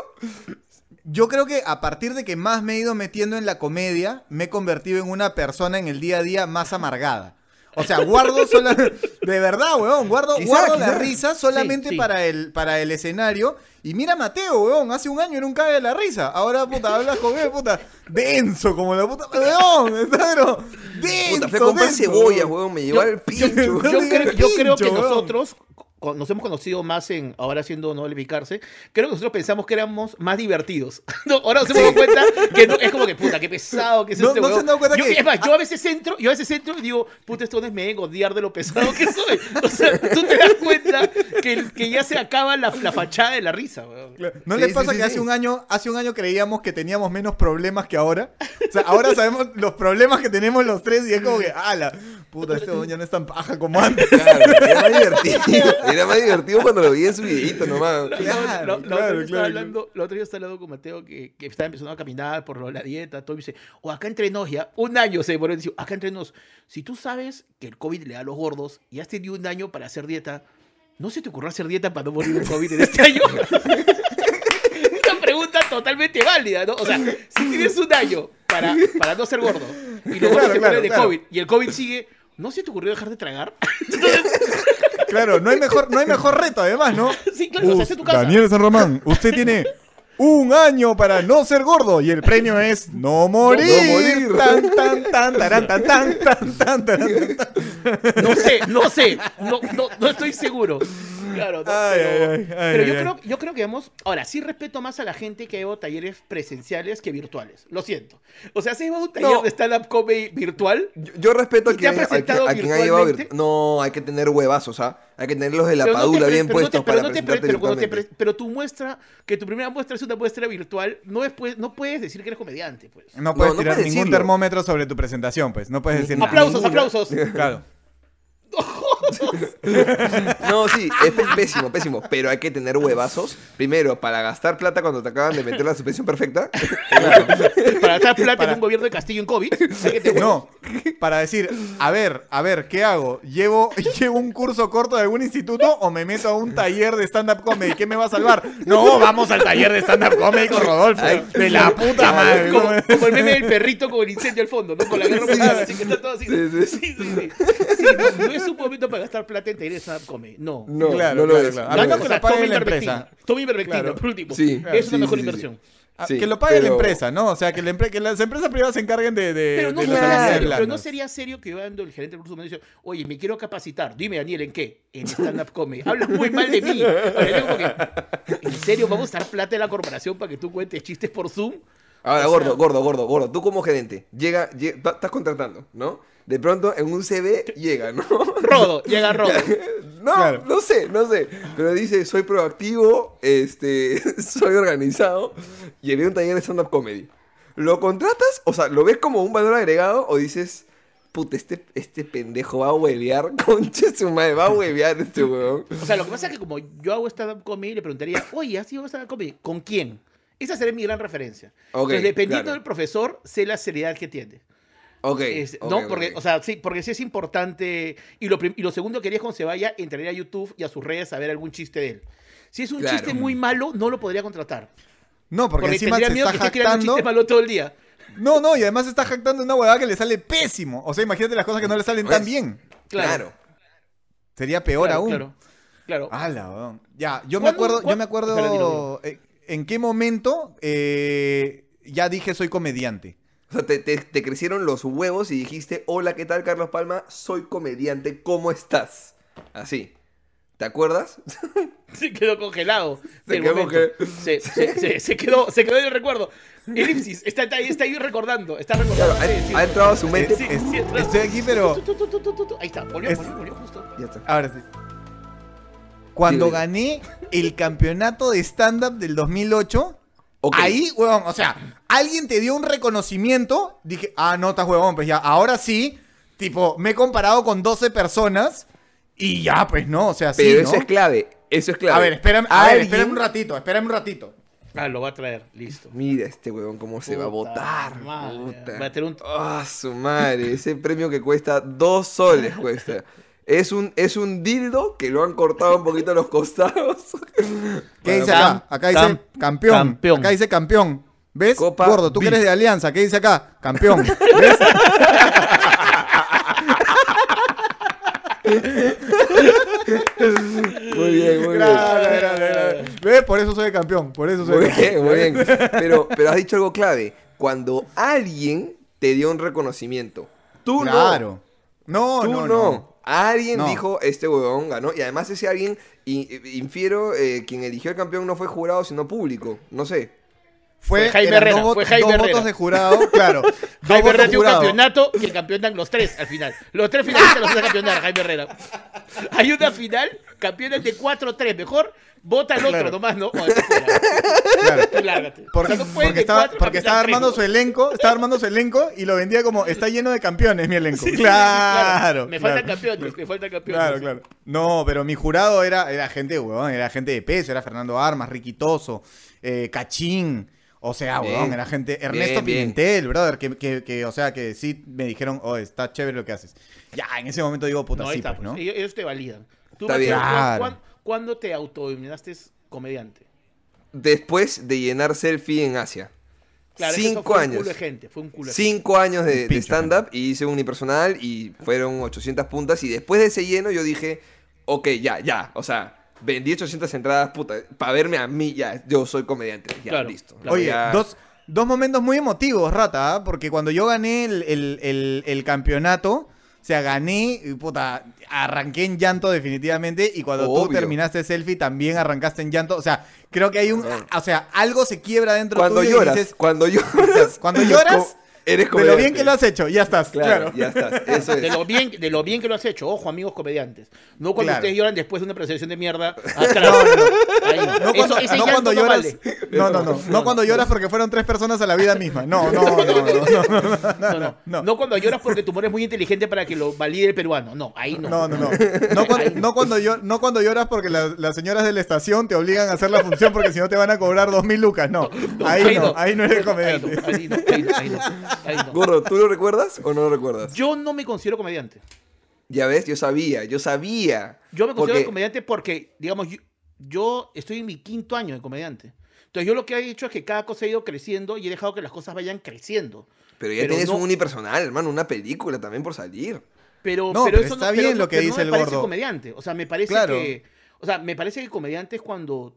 Yo creo que a partir de que más me he ido metiendo en la comedia, me he convertido en una persona en el día a día más amargada. O sea, guardo sola... De verdad, weón, guardo, Quizá, guardo la risa solamente Sí, sí. Para, el, para el escenario. Y mira a Mateo, weón, hace un año era un cague de la risa. Ahora, puta, habla con él, puta, denso como la puta... Weón, está, pero... Denso, Puta, fui a comprar denso, cebollas, weón. weón, me llevó al pincho. Yo, creo, yo creo que nosotros nos hemos conocido más en ahora haciendo no picarse. Creo que nosotros pensamos que éramos más divertidos. No, ahora nos hemos dado cuenta que no, es como que puta, qué pesado que es No- este no se han dado cuenta yo, que- es más, yo a veces entro, yo a veces entro y digo, puta, esto no es me a odiar de lo pesado que soy. O sea, tú te das cuenta que, que ya se acaba la, la fachada de la risa, weón. ¿No Sí, les pasa sí, que sí. hace un año, hace un año creíamos que teníamos menos problemas que ahora? O sea, ahora sabemos los problemas que tenemos los tres y es como que, ala, puta, este weón ya no es tan paja como antes. Claro, era más divertido. Era más divertido cuando lo vi en su videito nomás. La- Claro, la- la- la claro, claro, hablando, la otra vez estaba hablando con Mateo que, que estaba empezando a caminar por lo la dieta, todo y dice, o acá entre nos ya, un año se demoró decir, acá entre nos, si tú sabes que el COVID le da a los gordos y has tenido un año para hacer dieta, ¿no se te ocurrió hacer dieta para no morir de COVID en este año? Una pregunta totalmente válida, ¿no? O sea, si tienes un año para, para no ser gordo y los gordos Claro, se claro, mueren de claro. COVID y el COVID sigue, ¿no se te ocurrió dejar de tragar? Claro, no hay mejor, no hay mejor reto además, ¿no? sí, claro, o sea, hace tu casa. Daniel San Román, usted tiene un año para no ser gordo y el premio es no morir. No morir. Tan, tan, tan, tarán, tan, tan, tan, tan, tan, tan. No sé, no sé, no, no, no estoy seguro. Claro, no, Ay, pero, ay, ay, ay, pero ay, yo, ay. creo, yo creo que vamos. Ahora, sí respeto más a la gente que lleva talleres presenciales que virtuales. Lo siento. O sea, si lleva un taller No. de stand-up comedy virtual. Yo, yo respeto a ¿Y te ha quien, a, quien, presentado a quien ha llevado. virtualmente? vir- No, hay que tener huevazos, ¿ah? Hay que tenerlos de la pero padula bien no te- puestos pero para no te pre- presentarte pero cuando te virtualmente. pre- pero tu muestra, que tu primera muestra es una muestra virtual, no, es, pues, no puedes decir que eres comediante, pues. No puedes no tirar puedes ningún decirlo. termómetro sobre tu presentación, pues. No puedes decir nada. Aplausos, aplausos. Claro. No, sí, es pésimo, pésimo. Pero hay que tener huevazos. Primero, para gastar plata cuando te acaban de meter la suspensión perfecta. Para gastar plata Para- en un gobierno de Castillo en COVID. No, para decir, a ver, a ver, ¿qué hago? ¿Llevo, ¿Llevo un curso corto de algún instituto o me meto a un taller de stand-up comedy? ¿Qué me va a salvar? No, vamos al taller de stand-up comedy con Rodolfo. Ay, de la puta madre. Como, como el meme del perrito con el incendio al fondo, ¿no? Con la guerra mundial, así que está todo así. Sí, Sí, sí. sí, sí. Sí, no, no es un momento para gastar plata en talleres de stand comedy. No. No, Claro, no lo claro, es. claro. no A lo menos es. que O sea, lo pague toma la empresa. Toma ivermectina, Claro. por último. Sí, es una sí, mejor sí, sí, inversión. Ah, Sí, que lo pague la pero- empresa, ¿no? O sea, que, la empre- que las empresas privadas se encarguen de, de, Pero no, de sería serio, pero no sería serio que yo ando el gerente del recurso humano y dice, oye, me quiero capacitar. Dime, Daniel, ¿en qué? En stand-up comedy. Hablas muy mal de mí. Ahora, yo como que, ¿En serio vamos a dar plata de la corporación para que tú cuentes chistes por Zoom? Ahora, O gordo, sea- gordo, gordo, gordo. Tú como gerente, llega, estás contratando, ¿no? De pronto en un CV llega, ¿no? Rodo, llega Rodo. No, Claro. no sé, no sé. Pero dice, soy proactivo, este, soy organizado y haré un taller de stand-up comedy. ¿Lo contratas? O sea, ¿lo ves como un valor agregado o dices, puta, este, este pendejo va a huevear, concha su madre, va a huevear este huevón? O sea, lo que pasa es que como yo hago stand-up comedy, le preguntaría, oye, ¿has ido a stand-up comedy? ¿Con quién? Esa sería mi gran referencia. Entonces, dependiendo claro. del profesor, sé la seriedad que tiene. Ok. Es- ok, no, porque, o sea, sí, porque sí es importante. Y lo, y lo segundo que haría es cuando se vaya, entraría a YouTube y a sus redes a ver algún chiste de él. Si es un Claro. chiste muy malo, no lo podría contratar. No, porque, Porque, encima tendría se miedo está que esté jactando. chistes malos todo el día. No, no, y además se está jactando una huevada que le sale pésimo. O sea, imagínate las cosas que no le salen tan Pues, bien. Claro. Claro. Sería peor Claro, aún. Claro. claro. Ala, weón. Ya, yo me ¿Cuándo- acuerdo, yo me acuerdo dilo, eh, en qué momento eh, ya dije soy comediante. O sea, te, te- te crecieron los huevos y dijiste, hola, ¿qué tal, Carlos Palma? Soy comediante, ¿cómo estás? Así. ¿Te acuerdas? Se quedó congelado. Se quedó momento. conge- se, se- se- se quedó, se quedó en el recuerdo. Elipsis, está, está ahí, está ahí recordando. Está recordando. Claro, ha, Sí, ha entrado a su mente. sí, Es- estoy aquí, pero-. Ahí está, volvió, Es- volvió, volvió justo. Ya está. Ahora sí. Cuando Dime. gané el campeonato de stand-up del 2008, Ok. ahí, huevón, o sea, alguien te dio un reconocimiento, dije, ah, no, estás huevón, pues ya, ahora sí, tipo, me he comparado con 12 personas y ya, pues no, o sea, Pero sí, eso ¿no? es clave. Eso es clave. A ver, espérame, a ver, espérame un ratito, espérame un ratito. Ah, lo va a traer, listo. Mira este huevón cómo se va a votar. madre. puta. Va a tener un- Ah, su madre. Ese premio que cuesta dos soles cuesta. Es un, es un dildo que lo han cortado un poquito a los costados. ¿Qué dice acá? Acá dice cam- campeón. campeón. Acá dice campeón. ¿Ves? Copa Gordo, tú que eres de Alianza, ¿qué dice acá? Campeón. ¿Ves? Muy bien, muy bien. ¿Ves? Por eso soy campeón. Por eso soy Muy campeón. bien, muy bien. Pero, pero has dicho algo clave. Cuando alguien te dio un reconocimiento, tú Claro. No, no. Tú no, no. no. Alguien No. dijo, este huevón ganó. Y además ese alguien, infiero, eh, quien eligió el campeón no fue jurado, sino público. No sé. Fue, Fue Jaime Herrera, dos, fue Jaime dos Herrera. votos de jurado, claro. Dos Jaime votos Herrera tiene un campeonato y el campeón dan los tres al final. Los tres finalistas los hace campeonar Jaime Herrera. Hay una final, campeones de 4-3. Mejor vota al otro Claro. nomás, ¿no? O fuera. Claro. Tú lárgate. Porque, O sea, no porque estaba, porque armando su elenco, estaba armando su elenco y lo vendía como está lleno de campeones mi elenco. claro. Me claro. faltan campeones, me faltan campeones. Claro, claro. No, pero mi jurado era, era gente, weón, era gente de peso, era Fernando Armas, Riquitoso, eh, Cachín. O sea, Bien. weón, era gente. Ernesto Bien, bien. Pimentel, brother, que, que, que, o sea, que sí me dijeron, oh, está chévere lo que haces. Ya, en ese momento digo, puta, No, ahí sí, está, pues, ¿no? pues. Ellos, te validan. Tú, Está Mateo, bien. ¿cuán- Claro. cuán- ¿Cuándo te autodenominaste comediante? Después de llenar selfie en Asia. Claro, Cinco fue un años. culo de gente, fue un culo de gente. Cinco años de, stand-up y hice un unipersonal y fueron 800 puntas. Y después de ese lleno yo dije, ok, ya, ya. O sea, vendí 800 entradas, puta, para verme a mí, ya, yo soy comediante. Ya, Claro, listo. claro. Oye, Ya- dos, dos momentos muy emotivos, Rata, ¿ah? porque cuando yo gané el, el- el- el campeonato, o sea, gané, y, puta, arranqué en llanto definitivamente, y cuando tú terminaste selfie también arrancaste en llanto, o sea, creo que hay un, o sea, algo se quiebra dentro Cuando tuyo y lloras, dices, cuando lloras, cuando lloras, eres de lo comediante. bien que lo has hecho, ya estás, Claro, claro. ya estás. Eso De es. lo, bien, de lo bien que lo has hecho, ojo amigos comediantes. No cuando Claro. ustedes lloran después de una presentación de mierda. No, no, no. Ahí no. No Eso- cuando, lloras. No, no, no. No cuando lloras porque fueron tres personas a la vida misma. No, no, no, no. no, no. No, no, no. no. cuando lloras porque tu humor es muy inteligente para que lo valide el peruano. No, ahí no. No, no, no. No, cuando, no. no cuando, no cuando lloras porque la- las señoras de la estación te obligan a hacer la función porque si no te van a cobrar dos mil lucas. No, No, ahí no, ahí no eres Ahí comediante. no, ahí no, ahí no, ahí no. Gordo, ¿tú lo recuerdas o no lo recuerdas? Yo no me considero comediante. Ya ves, yo sabía, yo sabía. Yo me considero Porque- comediante porque, digamos, yo, yo estoy en mi quinto año de comediante. Entonces yo lo que he hecho es que cada cosa ha ido creciendo y he dejado que las cosas vayan creciendo. Pero ya Pero tienes no- un unipersonal, hermano, una película también por salir. Pero, No, pero pero eso está no, bien pero- lo que pero no dice me el parece gordo. comediante. O sea, me parece Claro. que. O sea, me parece que comediante es cuando.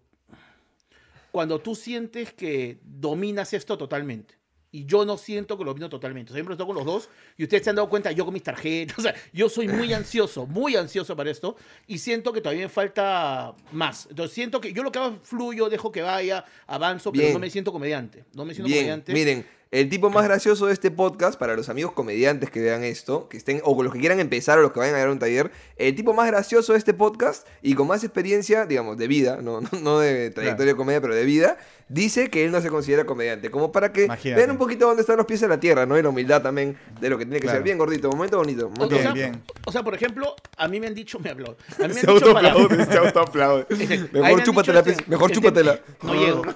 Cuando tú sientes que dominas esto totalmente. Y yo no siento que lo domino totalmente. O sea, Siempre estoy con los dos. Y ustedes se han dado cuenta, yo con mis tarjetas. O sea, yo soy muy ansioso, muy ansioso para esto. Y siento que todavía me falta más. Entonces siento que yo lo que hago es fluyo, dejo que vaya, avanzo, pero Bien. no me siento comediante. No me siento Bien, comediante. miren, el tipo más gracioso de este podcast, para los amigos comediantes que vean esto, que estén, o los que quieran empezar o los que vayan a dar un taller, el tipo más gracioso de este podcast y con más experiencia, digamos, de vida, no, no, no de trayectoria de comedia, pero de vida, dice que él no se considera comediante. Como para que Imagínate. vean un poquito dónde están los pies en la tierra, ¿no? Y la humildad también de lo que tiene que Claro. ser. Bien gordito, momento bonito. O, momento Bien, sea, bonito. bien. o sea, por ejemplo, a mí me han dicho, me habló. A mí me Se dicho para. autoaplaude, se autoaplaude. Este, Mejor chúpatela, pues, mejor este, chúpatela. No llego.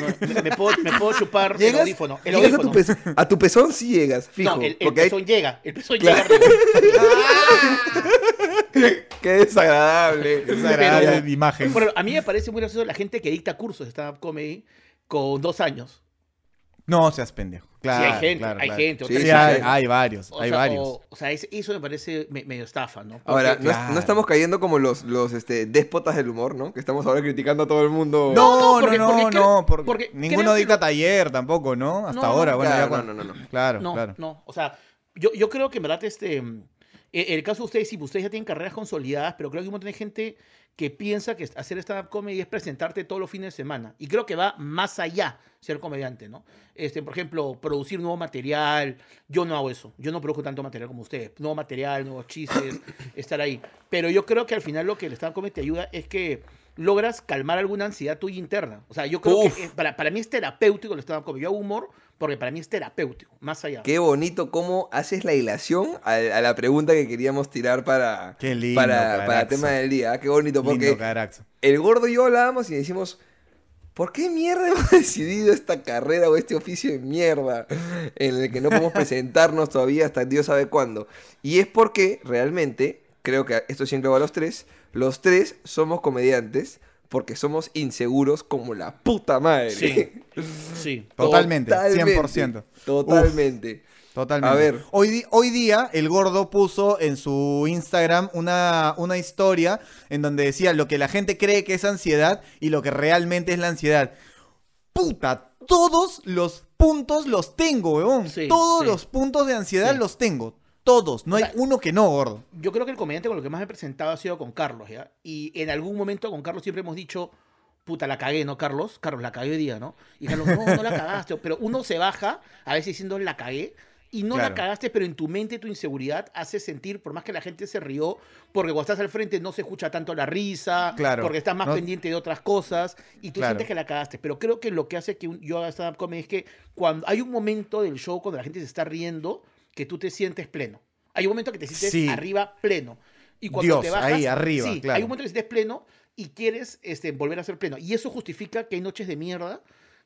No, me, me puedo, me puedo chupar el audífono. El Llegas a, audífono. tu pez- a tu pezón sí llegas, fijo. no, el, el hay- pezón llega. El pezón Claro. llega. Qué desagradable. Es agradable Pero- de imagen. Bueno, a mí me parece muy gracioso la gente que dicta cursos de stand-up comedy con dos años. No seas pendejo. Claro, sí, hay gente, claro, hay claro. gente. Sí, Sí, hay, hay varios, O hay sea, varios. O, o sea, es- eso me parece me- medio estafa, ¿no? Porque- Ahora, no, Claro. no estamos cayendo como los, los este, déspotas del humor, ¿no? Que estamos ahora criticando a todo el mundo. No, no, porque- no, porque no, porque, porque ninguno que dicta lo- taller tampoco, ¿no? Hasta No, ahora, no, bueno, claro, ya cuando- no, no, no, no. Claro, no, claro. no. O sea, yo, yo creo que en verdad, este. Eh, el caso de ustedes, sí, pues, ustedes ya tienen carreras consolidadas, pero creo que un montón de gente que piensa que hacer stand-up comedy es presentarte todos los fines de semana. Y creo que va más allá ser comediante, ¿no? Este, por ejemplo, producir nuevo material. Yo no hago eso. Yo no produzco tanto material como ustedes. Nuevo material, nuevos chistes, estar ahí. Pero yo creo que al final lo que el stand-up comedy te ayuda es que logras calmar alguna ansiedad tuya interna. O sea, yo creo Uf. que eh, para, para mí es terapéutico el stand-up comedy. Yo hago humor porque para mí es terapéutico, más allá. Qué bonito cómo haces la hilación a, a la pregunta que queríamos tirar para, Qué lindo, para, para el tema del día. Qué bonito, porque Lindo el gordo y yo hablábamos y decimos, ¿por qué mierda hemos decidido esta carrera o este oficio de mierda en el que no podemos presentarnos todavía hasta Dios sabe cuándo? Y es porque realmente, creo que esto sí engloba a los tres, los tres somos comediantes porque somos inseguros como la puta madre. Sí. Sí. Totalmente, 100%. Totalmente. Totalmente. A ver. Hoy, hoy día el gordo puso en su Instagram una, una historia en donde decía lo que la gente cree que es ansiedad y lo que realmente es la ansiedad. Puta, todos los puntos los tengo, weón. Sí, todos sí. los puntos de ansiedad Sí. los tengo. Todos. No O hay sea, uno que no, gordo. Yo creo que el comediante con lo que más me he presentado ha sido con Carlos, ¿ya? Y en algún momento con Carlos siempre hemos dicho, puta, la cagué, ¿no, Carlos? Carlos, la cagué hoy día, ¿no? Y Carlos, no, no la cagaste. Pero uno se baja a veces diciendo, la cagué. Y no Claro. la cagaste, pero en tu mente tu inseguridad hace sentir, por más que la gente se rió, porque cuando estás al frente no se escucha tanto la risa, Claro. porque estás más No- pendiente de otras cosas, y tú Claro. sientes que la cagaste. Pero creo que lo que hace que un- yo haga stand-up comedy es que cuando hay un momento del show cuando la gente se está riendo, que tú te sientes pleno. Hay un momento que te sientes Sí. arriba pleno. Y cuando Dios, te bajas, ahí, arriba, sí, claro. hay un momento que te sientes pleno y quieres este, volver a ser pleno. Y eso justifica que hay noches de mierda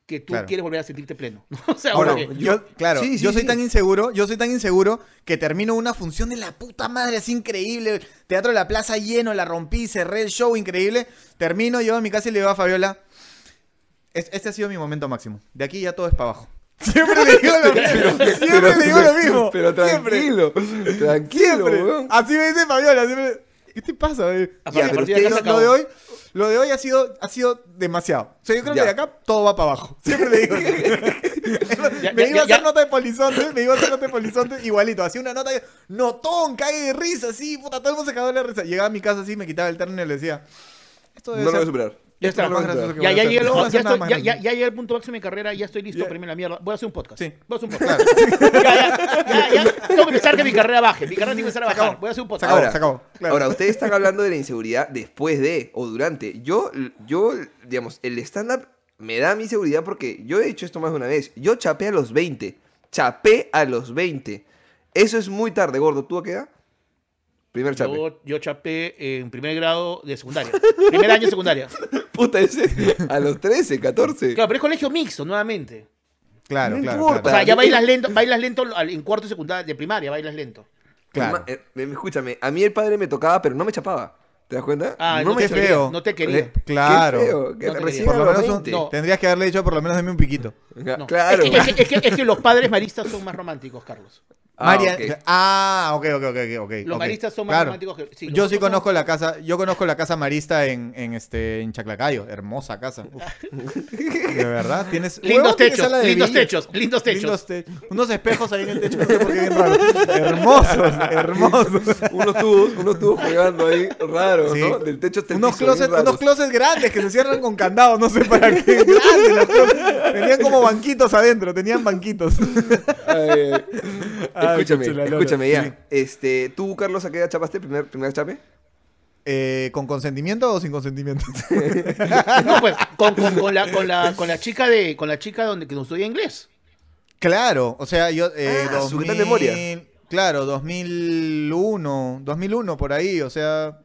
que tú Claro. quieres volver a sentirte pleno. o sea, Ahora, yo, claro, Sí, sí, yo soy sí. tan inseguro, yo soy tan inseguro que termino una función de la puta madre, es increíble. Teatro de la Plaza lleno, la rompí, cerré el show, increíble. Termino, llego a mi casa y le digo a Fabiola, "Es- este ha sido mi momento máximo. De aquí ya todo es para abajo. Siempre le digo lo mismo. Siempre le digo lo mismo. Pero Siempre. tranquilo, tranquilo, Siempre. weón. Así me dice Fabiola. Siempre. ¿Qué te pasa, bebé? Ya, pero acá lo, de hoy, lo de hoy ha sido, ha sido demasiado. O sea, yo creo Ya. que de acá todo va para abajo. Siempre le digo. Ya, me ya, iba a ya, hacer nota de polizonte, me iba a hacer nota de polizonte igualito. Hacía una nota, de, notón, cague de risa, sí, puta, todo el mundo se cagó de la risa. Llegaba a mi casa así, me quitaba el terno y le decía, esto debe No lo voy a ser superar. Ya está. lo más gracioso que Ya, voy a ya, hacer. llegué, No voy a ya, hacer nada estoy- más ya, ya, gracioso. ya llegué al punto máximo de mi carrera, ya estoy listo para irme a la mierda. Voy a hacer un podcast. Sí. Voy a hacer un podcast. ya, ya, ya, ya. Tengo que pensar que mi carrera baje. Mi carrera tiene que empezar a acabó. bajar. Voy a hacer un podcast. Ahora, se acabó. Claro. Ahora, ustedes están hablando de la inseguridad después de o durante. Yo, yo digamos, el stand-up me da mi seguridad porque yo he hecho esto más de una vez. Yo chapé a los 20. Chapé a los 20. Eso es muy tarde, gordo. ¿Tú a qué edad? Primer chape. Yo, yo chapé en primer grado de secundaria. Primer año de secundaria. Puta, ese. A los 13, 14. Claro, pero es colegio mixto, nuevamente. Claro, no claro, importa. O sea, ya bailas lento, bailas lento en cuarto de secundaria, de primaria, bailas lento. Claro. Eh, escúchame, a mí el padre me tocaba, pero no me chapaba. ¿Te das cuenta? Ah, no no, me te quería, feo. no te quería. Claro. Qué feo, que No te Por lo menos un- 20. No. tendrías que haberle dicho por lo menos dame un piquito. No. Claro. Es, que, es que- es que- es que los padres maristas son más románticos, Carlos. Ah, María, ok. ah, ok, ok, ok, ok. Los maristas son más Claro. románticos que. sí, yo sí conozco la casa, yo conozco la casa marista en, en este en Chaclacayo, hermosa casa. De verdad, tienes Lindos techos, lindos techos, lindos techos. Lindos te- unos espejos ahí en el techo, no sé por qué bien raro. Hermosos, hermosos. unos tubos, unos tubos jugando ahí raros, Sí. ¿no? Del techo hasta el Unos piso, closets, raros. unos closets grandes que se cierran con candado, no sé para qué. Grandes. Tenían como banquitos adentro, tenían banquitos. Ay, ay. Ay, escúchame, escúchame ya. Sí. Este, ¿tú, Carlos, a qué edad chapaste? ¿Primer, primer chape? Eh, ¿Con consentimiento o sin consentimiento? No, pues, con, con- con la, con, la, con la chica de con la chica donde que nos estudia inglés. claro, o sea, yo... Eh, Ah, su gran memoria. Claro, 2001, 2001 por ahí, o sea,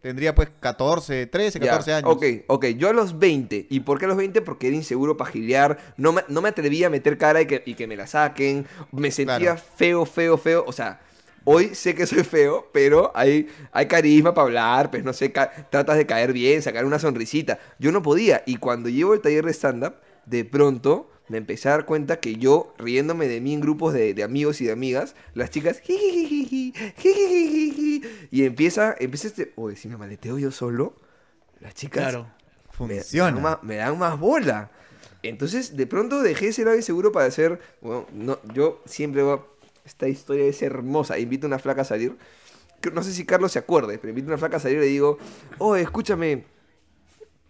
tendría pues 14, 13, Ya, 14 años. Ok, ok. Yo a los 20. ¿Y por qué a los 20? Porque era inseguro para gilear. No me, no me atrevía a meter cara y que, y que me la saquen. Me sentía Claro. feo, feo, feo. O sea, hoy sé que soy feo, pero hay, hay carisma para hablar. Pues no sé, tratas de caer bien, sacar una sonrisita. Yo no podía. Y cuando llevo el taller de stand-up, de pronto me empecé a dar cuenta que yo, riéndome de mí en grupos de, de amigos y de amigas, las chicas, "Jijijiji, jijijiji", y empieza, empieza este, oye, si me maleteo yo solo, las chicas Claro. me- Me, Funciona. dan más, me dan más bola. Entonces, de pronto dejé de ser alguien seguro para ser. Bueno, no, yo siempre voy a- Esta historia es hermosa. Invito a una flaca a salir. No sé si Carlos se acuerde, pero invito a una flaca a salir y le digo: Oh, escúchame.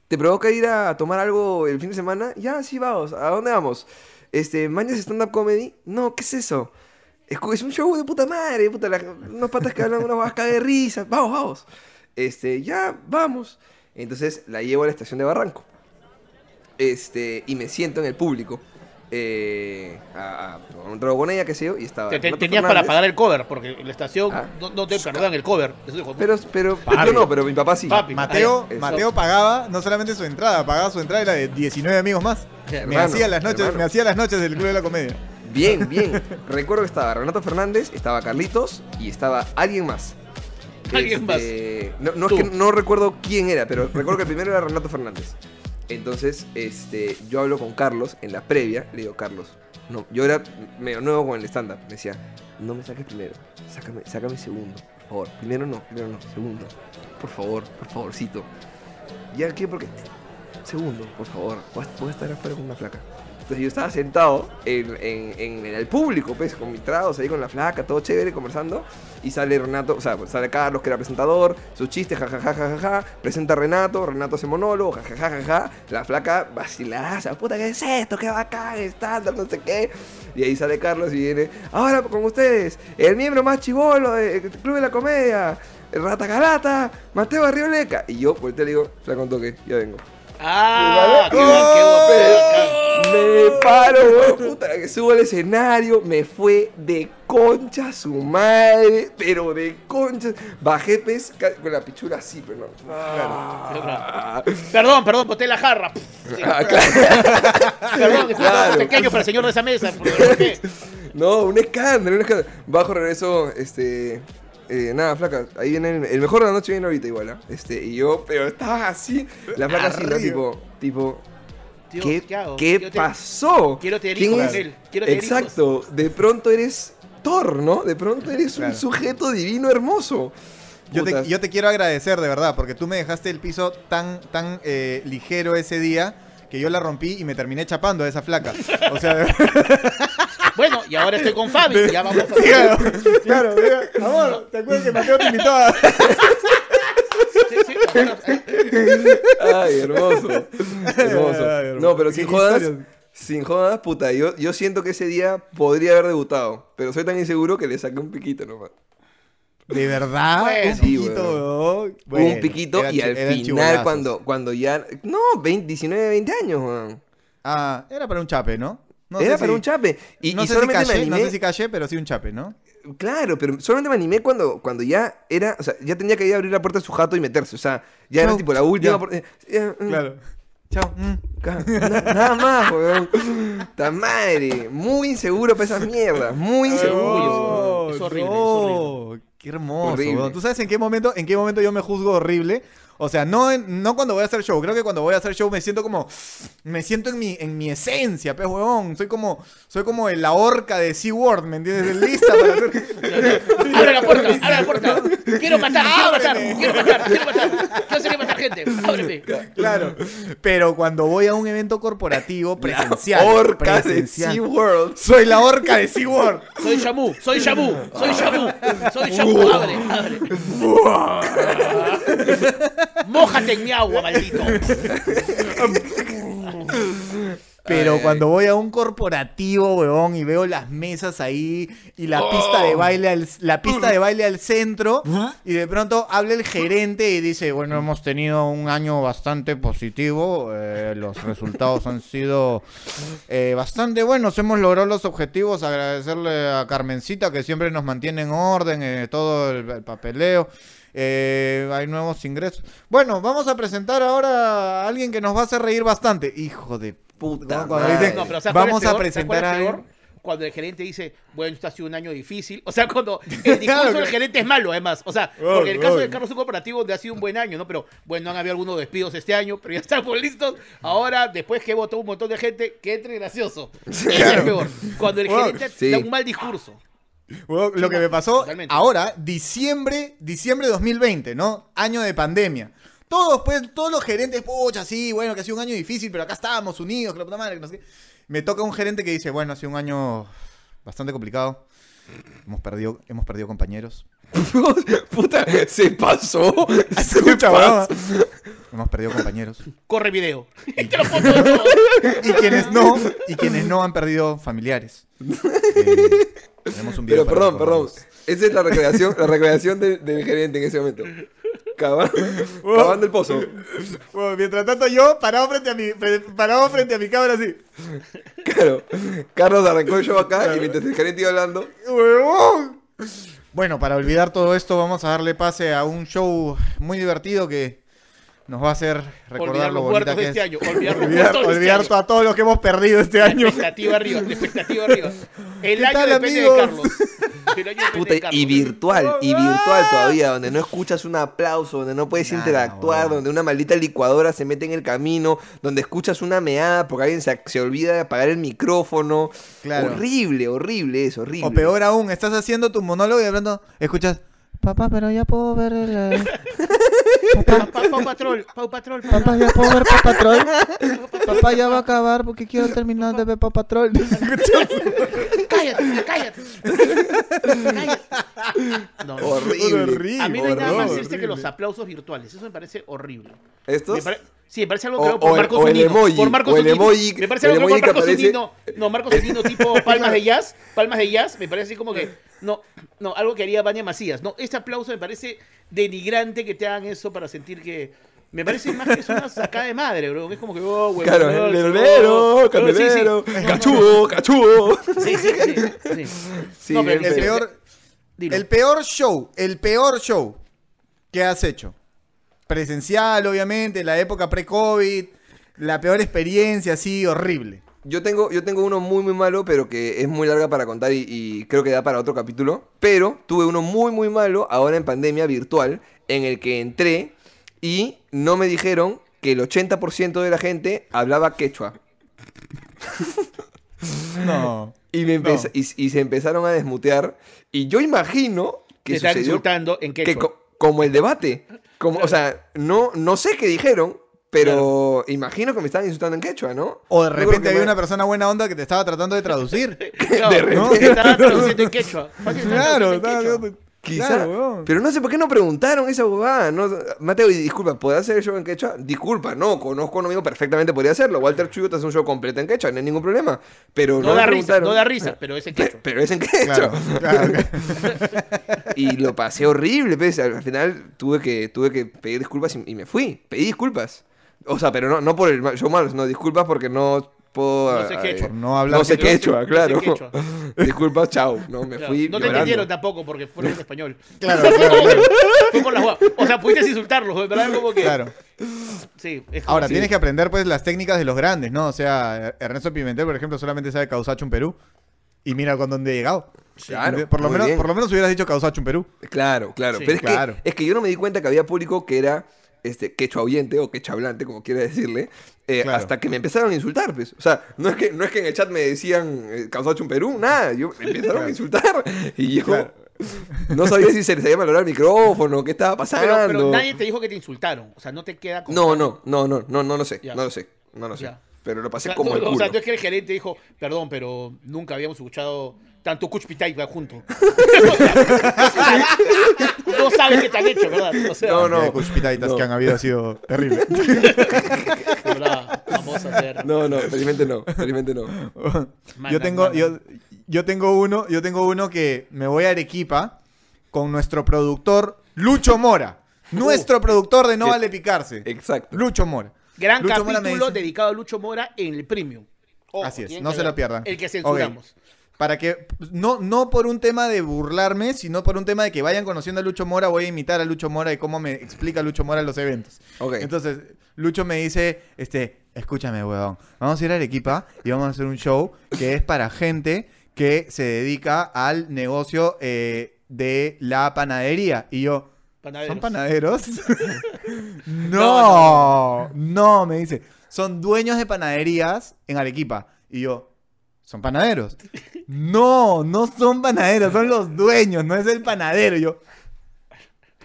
¿Te provoca ir a tomar algo el fin de semana? Ya, sí, vamos. ¿A dónde vamos? Este, ¿Mañas stand-up comedy? No, ¿qué es eso? Es, un show de puta madre, puta, la- unos patas que hablan una vasca de risa. Vamos, vamos. Este, ya, vamos. Entonces la llevo a la estación de Barranco. Este, y me siento en el público. Eh, a, a tomar un trago con ella, qué sé yo, y estaba. Te- te- Renato tenías para pagar el cover, porque en la estación Ah. no, no te perdonan el cover. Pero, pero, yo no, pero mi papá sí. Papi. Mateo. Mateo pagaba no solamente su entrada, pagaba su entrada y la de 19 amigos más. Me Hermano, hacía las noches, hermano. me hacía las noches del Club de la Comedia. Bien, bien. Recuerdo que estaba Renato Fernández, estaba Carlitos y estaba alguien más. Alguien Este, No, no, es Tú. que no recuerdo quién era, pero recuerdo que el primero era Renato Fernández. Entonces, este, yo hablo con Carlos en la previa, le digo, Carlos, no, yo era medio nuevo con el stand-up. Me decía, no me saques primero, sácame, sácame segundo, por favor. Primero no, primero no, segundo. Por favor, por favorcito. Ya, ¿qué? Porque segundo, por favor, voy a- estar afuera con una flaca. Entonces yo estaba sentado en, en- el público, pues, con mis tragos ahí con la flaca, todo chévere, conversando. Y sale Renato, o sea, pues, sale Carlos, que era presentador, sus chistes, jajaja, jajaja. Presenta a Renato, Renato hace monólogo, jajaja. La flaca vacilaza, puta, ¿qué es esto? ¿Qué bacán? Estándar, no sé qué. Y ahí sale Carlos y viene, ahora con ustedes, el miembro más chivolo del Club de la Comedia, Rata Galata, Mateo Arrioleca. Y yo, y le digo, flaca, un toque, ya vengo. Ah, qué, ¡Oh! qué bacán. Me paro, puta, que subo al escenario, me fue de concha su madre, pero de concha. Bajé pez con la pichura así, pero no. Ah, Perdón, perdón, boté la jarra. Ah, claro. Perdón, Claro. pequeño para el señor de esa mesa. No, un escándalo, un escándalo. Bajo, regreso, este. Eh, nada, flaca, ahí viene el, el mejor de la noche viene ahorita igual, ¿ah? Este, y yo, pero estaba así, la flaca así, ¿no? Tipo, tipo, Dios, ¿Qué, ¿qué hago? qué Quiero tener- pasó? quiero tener ¿Quién hijos es? con él, quiero tener Exacto, de pronto eres Thor, ¿no? De pronto eres Claro. un sujeto divino hermoso. Yo Puta, te, yo te quiero agradecer de verdad, porque tú me dejaste el piso tan, tan eh, ligero ese día que yo la rompí y me terminé chapando a esa flaca. O sea, de Bueno, y ahora estoy con Fabi. Ya vamos a claro, claro, mira, amor, ¿te acuerdas que Mateo te invitó a... Sí, sí, bueno, eh, Ay, hermoso. hermoso. Ay, hermoso. No, pero sin jodas, sin jodas, puta, yo, yo siento que ese día podría haber debutado, pero soy tan inseguro que le saqué un piquito nomás. ¿De verdad? Bueno. un Sí, piquito, weón. weón. Bueno, un piquito y al final cuando, cuando ya... No, 20, 19, 20 años, weón. Ah, era para un chape, ¿no? No Era sé para si- un chape. Y, no, y sé si solamente me caché, no sé si caché, pero sí un chape, ¿no? Claro, pero solamente me animé cuando, cuando ya era, o sea, ya tenía que ir a abrir la puerta de su jato y meterse, o sea, ya era tipo la última. por- eh, eh, mm, Chao. Mm. nada más, weón. Ta madre, muy inseguro para esas mierdas, muy inseguro. Oh, Es horrible, es no, Qué hermoso. Horrible. weón. ¿Tú sabes en qué momento, en qué momento yo me juzgo horrible? O sea, no, no cuando voy a hacer show. Creo que cuando voy a hacer show me siento como. Me siento en mi, en mi esencia, pues, huevón. Soy como. Soy como la horca de SeaWorld, ¿me entiendes? Lista para hacer. Abre la puerta, abre la puerta. Quiero matar, quiero matar, quiero matar, quiero matar. Quiero gente. Ábreme. Claro. Pero cuando voy a un evento corporativo presencial. Orca de presencial, SeaWorld. Soy la horca de SeaWorld. Soy Shamu, soy Shamu, soy Shamu, soy Shamu. Abre, abre. Mójate en mi agua, maldito. Pero Ay, cuando voy a un corporativo, weón, y veo las mesas ahí y la pista de baile al, la pista de baile al centro, y de pronto habla el gerente y dice, bueno, hemos tenido un año bastante positivo, eh, los resultados han sido eh, bastante buenos, hemos logrado los objetivos, agradecerle a Carmencita que siempre nos mantiene en orden, eh, todo el, el papeleo. Eh, hay nuevos ingresos. Bueno, vamos a presentar ahora a alguien que nos va a hacer reír bastante. Hijo de Puta No, cuando madre. dicen, No, pero ¿sabes cuál vamos a presentar ¿Sabes a alguien. peor? Cuando el gerente dice, bueno, esto ha sido un año difícil. O sea, cuando el discurso del gerente es malo, además. O sea, porque el caso de Carlos es un corporativo donde ha sido un buen año, ¿no? Pero bueno, han habido algunos despidos este año, pero ya estamos listos. Ahora, después que votó un montón de gente, que entre gracioso. Es peor. Cuando el Bueno, gerente sí. da un mal discurso. Bueno, lo que me pasó Totalmente. ahora, diciembre, diciembre de 2020, ¿no? Año de pandemia. Todos, pues, todos los gerentes, pucha, sí, bueno, que ha sido un año difícil, pero acá estábamos unidos, que la puta madre, que no sé qué. Me toca un gerente que dice, bueno, ha sido un año bastante complicado. Hemos perdido, hemos perdido compañeros. Puta, se pasó. Se Escucha, pasó. Hemos perdido compañeros. Corre video. Y. Y quienes no, y quienes no han perdido familiares. Eh, tenemos un video Pero perdón, perdón. Esa es la recreación, la recreación de- del gerente en ese momento. Cava- Cavando el pozo. Bueno, mientras tanto yo parado frente a mi, parado frente a mi cámara así. Claro. Carlos arrancó el show acá y mientras el gerente iba hablando. Bueno, para olvidar todo esto, vamos a darle pase a un show muy divertido que nos va a hacer recordar Olvidar lo los bonita muertos que de este es. año. Olvidar los Olvidar, este olvidar año. to- a todos los que hemos perdido este año. expectativa arriba, la expectativa arriba. El ¿Qué año tal, depende amigos? de Carlos. El año Puta, de Carlos. y virtual, y virtual todavía, donde no escuchas un aplauso, donde no puedes interactuar, donde una maldita licuadora se mete en el camino, donde escuchas una meada porque alguien se, se olvida de apagar el micrófono. Claro. Horrible, horrible eso, horrible. O peor aún, estás haciendo tu monólogo y pronto escuchas. Papá, pero ya puedo ver el. eh, Pa- pa- Pau Patrol, Pau Patrol, Papá, papá. ya puedo ver Paw Patrol. Papá, ya va a acabar porque quiero terminar de ver Paw Patrol. Cállate, cállate. Cállate. No. Horrible. Horrible. A mí no hay nada más horrible. triste que los aplausos virtuales. Eso me parece horrible. ¿Estos? Me pare- Sí, me parece algo O- creado o por Marcos el Zunino. emoji, Por Marcos emoji- Me parece algo creado emoji por Marcos aparece-. No, Marcos Zunino tipo palmas de jazz. Palmas de jazz. Me parece así como que. No, no, algo que haría Vania Macías. No, este aplauso me parece denigrante que te hagan eso para sentir que. Me parece más que es una sacada de madre, bro. Es como que, oh, huevón. Claro, no, candelero, cachudo, cachudo. Sí, sí, sí. sí. Sí, No, pero peor, el peor show, el peor show que has hecho. Presencial, obviamente, la época pre-COVID, la peor experiencia, así, horrible. Yo tengo, yo tengo uno muy muy malo, pero que es muy larga para contar y, y creo que da para otro capítulo. Pero tuve uno muy muy malo ahora en pandemia virtual, en el que entré y no me dijeron que el 80% de la gente hablaba quechua. No. Y, me empeza- No. y, y se empezaron a desmutear. Y yo imagino Te que están sucedió insultando en que quechua. Como el debate. Como, O sea, no, no sé qué dijeron, pero imagino que me estaban insultando en quechua, ¿no? O de No repente que había me- una persona buena onda que te estaba tratando de traducir. Claro, de ¿no? repente. Te estaba traduciendo en quechua. Claro, traduciendo en quechua. Quizá, Claro, weón. pero no sé por qué no preguntaron esa bobada. No, Mateo, y disculpa, ¿podés hacer el show en quechua? Disculpa, no, conozco a un amigo perfectamente, podría hacerlo. Walter Chuyo te hace un show completo en quechua, no hay ningún problema. Pero no, No da risa, no da risa, pero es en quechua. Pero es en quechua. Claro, claro. Y lo pasé horrible, pues. Al final tuve que, tuve que pedir disculpas y, y me fui. Pedí disculpas. O sea, pero no, no por el show malo, sino disculpas porque no puedo. No sé quechua. Por no hablar No sé quechua. quechua, No sé claro. quechua. disculpas, chao. No, me Claro, fui. no te llorando. entendieron tampoco porque fueron en español. Claro, claro, claro. Fue por la. O sea, pudiste insultarlos, ¿verdad? Como que. Claro. Sí, es como- Ahora, tienes que aprender pues las técnicas de los grandes, ¿no? O sea, Ernesto Pimentel, por ejemplo, solamente sabe causacho en Perú. Y mira con dónde he llegado. Claro, por lo menos, bien. por lo menos hubieras dicho causacho en Perú. Claro, claro. Sí, Pero es, claro. Que, es que yo no me di cuenta que había público que era este, quechua oyente o quechua hablante, como quiera decirle, eh, Claro. hasta que me empezaron a insultar. Pues. O sea, no es, que, no es que en el chat me decían eh, causacho en Perú, nada. Yo, me empezaron a insultar. Y yo Claro. no sabía si se les había malogrado el micrófono, qué estaba pasando. Pero, pero nadie te dijo que te insultaron. O sea, no te queda como. No, no, no, no, no, no lo sé. Ya. No lo sé. No lo sé. Ya. Pero lo pasé O sea, como no, el o culo. sea, no es que el gerente dijo, perdón, pero nunca habíamos escuchado tanto Cuchpitay juntos. no sabes qué te han hecho, ¿verdad? O sea, No, no. Cuchpitaitas no. que han habido ha sido terrible. vamos. A hacer. No, no, felizmente no, felizmente no. Yo tengo, yo, yo tengo uno, yo tengo uno que me voy a Arequipa con nuestro productor Lucho Mora. Nuestro productor de No Que- Vale Picarse. Exacto. Lucho Mora. Gran Lucho Mora me capítulo dice- dedicado a Lucho Mora en el Premium. Ojo, Así es, no se lo pierdan. El que censuramos. Para que, no, no por un tema de burlarme, sino por un tema de que vayan conociendo a Lucho Mora, voy a imitar a Lucho Mora y cómo me explica Lucho Mora los eventos. Ok. Entonces, Lucho me dice, este, escúchame, huevón, vamos a ir a Arequipa y vamos a hacer un show que es para gente que se dedica al negocio eh, de la panadería. Y yo, Panaderos. ¿son panaderos? no, no, me dice, son dueños de panaderías en Arequipa. Y yo, ¿son panaderos? No, no son panaderos, son los dueños, no es el panadero. Y yo,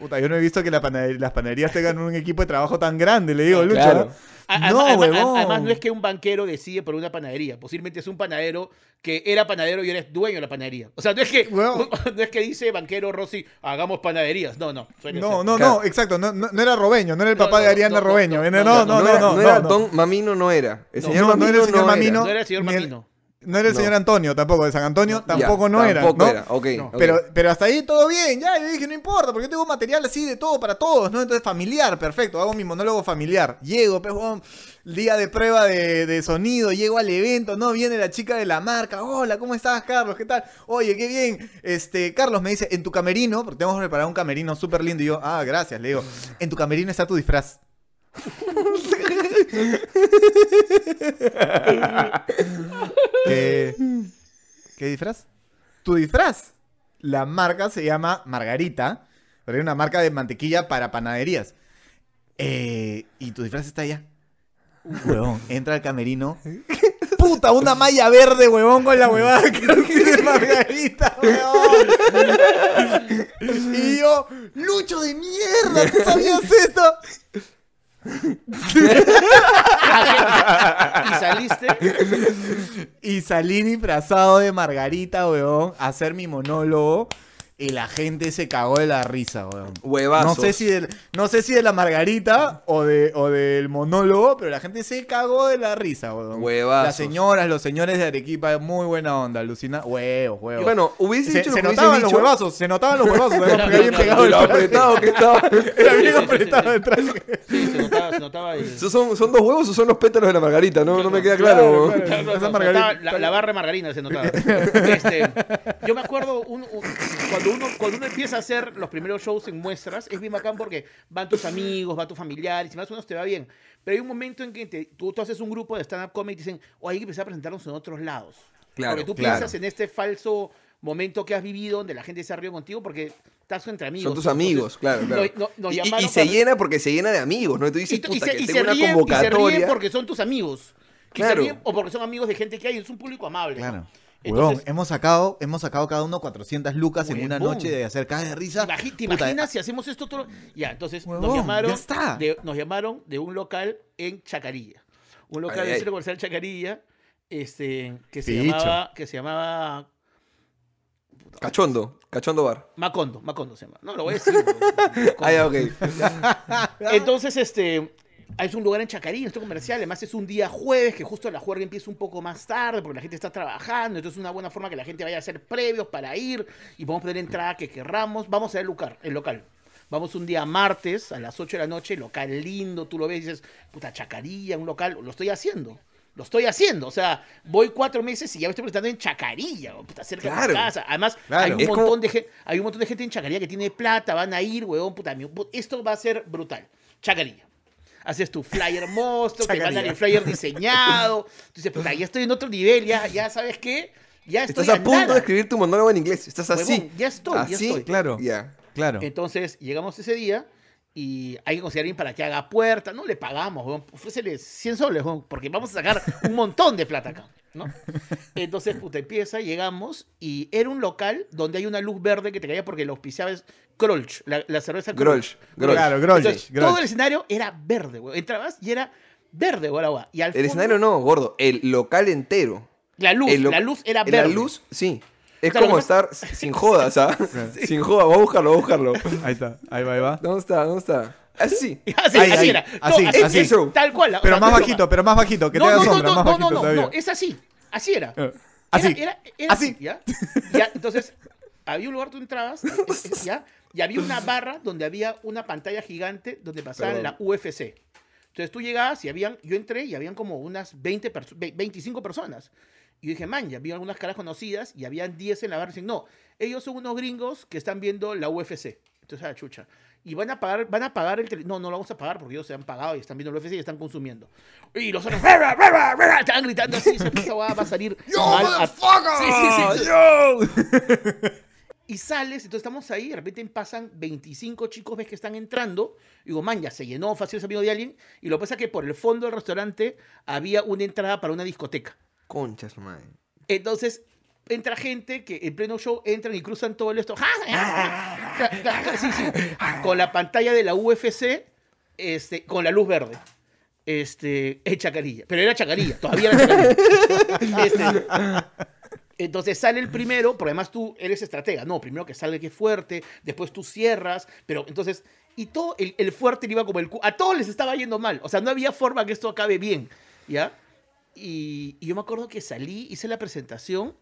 puta, yo no he visto que la las panaderías tengan un equipo de trabajo tan grande, le digo, Lucho. Claro. A- No, además- además, huevón. además, no es que un banquero decide por una panadería. Posiblemente es un panadero que era panadero y eres dueño de la panadería. O sea, no es que, no es que dice banquero Rossi, hagamos panaderías. No, no. No, ser. no, Claro. no, exacto, no, no, no era Robeño, no era el papá no, de Ariana Robeño. no, No, no, no, era. Don Mamino, no era. El No, señor no, no Mamino era el señor no Mamino. No era el señor Mamino. No era el No. señor Antonio tampoco, de San Antonio Ya, tampoco no era. Tampoco ¿no? era, ok. No. ok. Pero, pero hasta ahí todo bien, ya, yo dije, no importa, porque yo tengo material así de todo para todos, ¿no? Entonces, familiar, perfecto, hago mi monólogo familiar. Llego, pues, día de prueba de, de sonido, llego al evento, ¿no? Viene la chica de la marca, hola, ¿cómo estás, Carlos? ¿Qué tal? Oye, qué bien. Este, Carlos me dice, en tu camerino, porque tenemos preparado un camerino súper lindo, y yo, ah, gracias, le digo, en tu camerino está tu disfraz. ¿Qué, ¿Qué disfraz? Tu disfraz. La marca se llama Margarita, pero es una marca de mantequilla para panaderías. Eh, y tu disfraz está allá. Huevón, entra al camerino. Puta, una malla verde, huevón, con la huevada que dice Margarita, huevón. Y yo, Lucho de mierda, ¿tú sabías esto? Y saliste. Y salí disfrazado de Margarita, weón, a hacer mi monólogo. Y la gente se cagó de la risa, weón. Huevazos. No sé si de, no sé si de la Margarita o, de, o del monólogo, pero la gente se cagó de la risa, weón. Huevazos. Las señoras, los señores de Arequipa, muy buena onda, alucina. Huevos, Y huevos. bueno, hubiese se, dicho se notaban los huevazos, se notaban los huevazos, había bien pegado el apretado que estaba. Era bien Sí, sí, sí, apretado sí. el traje. Sí, se notaba, se notaba. y- ¿Esos ¿Son, ¿Son dos huevos o son los pétalos de la margarita? No, no me queda Claro, claro. claro. Claro, Esa se margarita- notaba la, la barra de margarina se notaba. Este, yo me acuerdo un- un- cuando, uno, cuando uno empieza a hacer los primeros shows en muestras, es bien bacán porque van tus amigos, van tus familiares, y más o menos te va bien. Pero hay un momento en que te- tú, tú haces un grupo de stand-up comedy y dicen, o hay que empezar a presentarnos en otros lados. Claro, porque tú claro. piensas en este falso momento que has vivido donde la gente se ha reído contigo porque estás entre amigos. Son tus Entonces, amigos, claro, claro. nos- nos- nos y, y- y se para- llena porque se llena de amigos, ¿no? Y tú y, dices, y puta, se, que y tengo se una ríen, y se convocatoria. ríen porque son tus amigos. Y se Claro. ríen o porque son amigos de gente que hay. Es un público amable. ¿no? Entonces, hemos sacado, hemos sacado cada uno 400 lucas en una noche de hacer cagas de risa. imagi- ¿Te Puta, imaginas si hacemos esto todo? Ya, entonces nos llamaron. ya está. De, nos llamaron de un local en Chacarilla. Un local Ay, del centro comercial Chacarilla. Este, que se Picho. llamaba. Que se llamaba. Cachondo, cachondo bar. Macondo, Macondo se llama. No, lo voy a decir. Ah, ya, ok. Entonces, este. Es un lugar en Chacarilla, un centro comercial. Además, es un día jueves que justo la juerga empieza un poco más tarde porque la gente está trabajando. Entonces, es una buena forma que la gente vaya a hacer previos para ir y podemos poner entrada que querramos. Vamos a ver el local. El local. Vamos un día martes a las 8 de la noche, local lindo, tú lo ves y dices, puta, Chacarilla, un local, lo estoy haciendo. Lo estoy haciendo, o sea, voy cuatro meses y ya me estoy presentando en Chacarilla, puta, cerca de mi casa. Además, Claro. hay un Es montón como- de gente, hay un montón de gente en Chacarilla que tiene plata, van a ir, huevón, puta, esto va a ser brutal. Chacarilla. Haces tu flyer monstruo, te mandan el flyer diseñado. Tú dices, puta, ya estoy en otro nivel, ya, ya sabes qué, ya estoy Estás a punto nada. de escribir tu monólogo en inglés. Estás Huevón, así. ya estoy, ya Así, estoy. Claro, Ya. claro. Entonces llegamos ese día y hay que conseguir a alguien para que haga puerta. No le pagamos, weón. ofrécele 100 soles, weón, porque vamos a sacar un montón de plata acá. ¿no? Entonces, puta, empieza, llegamos y era un local donde hay una luz verde que te caía porque lo auspiciaba es Grolsch, la, la cerveza Grolsch, Grolsch. Claro, Grolsch. todo el escenario era verde, weón. Entrabas y era verde, weón. agua. Y al El fondo, escenario no, gordo. El local entero. La luz, El lo- la luz era La verde. luz, sí. Es O lo como estar sin jodas, ¿ah? Sin jodas, voy a buscarlo, voy a buscarlo. Ahí está, ahí va, ahí va. ¿Dónde está? ¿Dónde está? Así. Así, Ahí, así ahí, era. así, No, así. Eso. Tal cual. o Pero sea, más no- bajito, pero más bajito, que no, te no, sombra, no, más no, bajito no, no, todavía. no, es así. Así era. Eh, Así. Era, era- era Así. ¿ya? Ya, entonces, había un lugar donde tú entrabas, es- es- ¿ya? Y había una barra donde había una pantalla gigante donde pasaban Perdón. la UFC. Entonces tú llegabas y habían, yo entré y habían como unas 20 perso- ve- 25 personas. Y yo dije, man, ya había algunas caras conocidas y habían 10 en la barra. Y dicen, no, ellos son unos gringos que están viendo la UFC. Entonces, a la chucha. Y van a pagar, van a pagar el tele- No, no lo vamos a pagar porque ellos se han pagado y están viendo la UFC y están consumiendo. Y los otros, estaban gritando así, esa va a salir mal a- Sí, sí, sí, sí. Y sales, entonces estamos ahí, de repente pasan 25 chicos, ves que están entrando. Y digo, man, ya se llenó fácil ese amigo de alguien. Y lo que pasa es que por el fondo del restaurante había una entrada para una discoteca. Conchas, man. Entonces entra gente que en pleno show entran y cruzan todo el esto. Sí, sí. Con la pantalla de la UFC, este, con la luz verde. Este, es chacarilla. Pero era chacarilla, todavía era chacarilla. Este, entonces sale el primero, porque además tú eres estratega. No, primero que salga que es fuerte, después tú cierras, pero entonces. Y todo, el, el fuerte le iba como el A todos les estaba yendo mal. O sea, no había forma que esto acabe bien. ¿Ya? Y, yo me acuerdo que salí, hice la presentación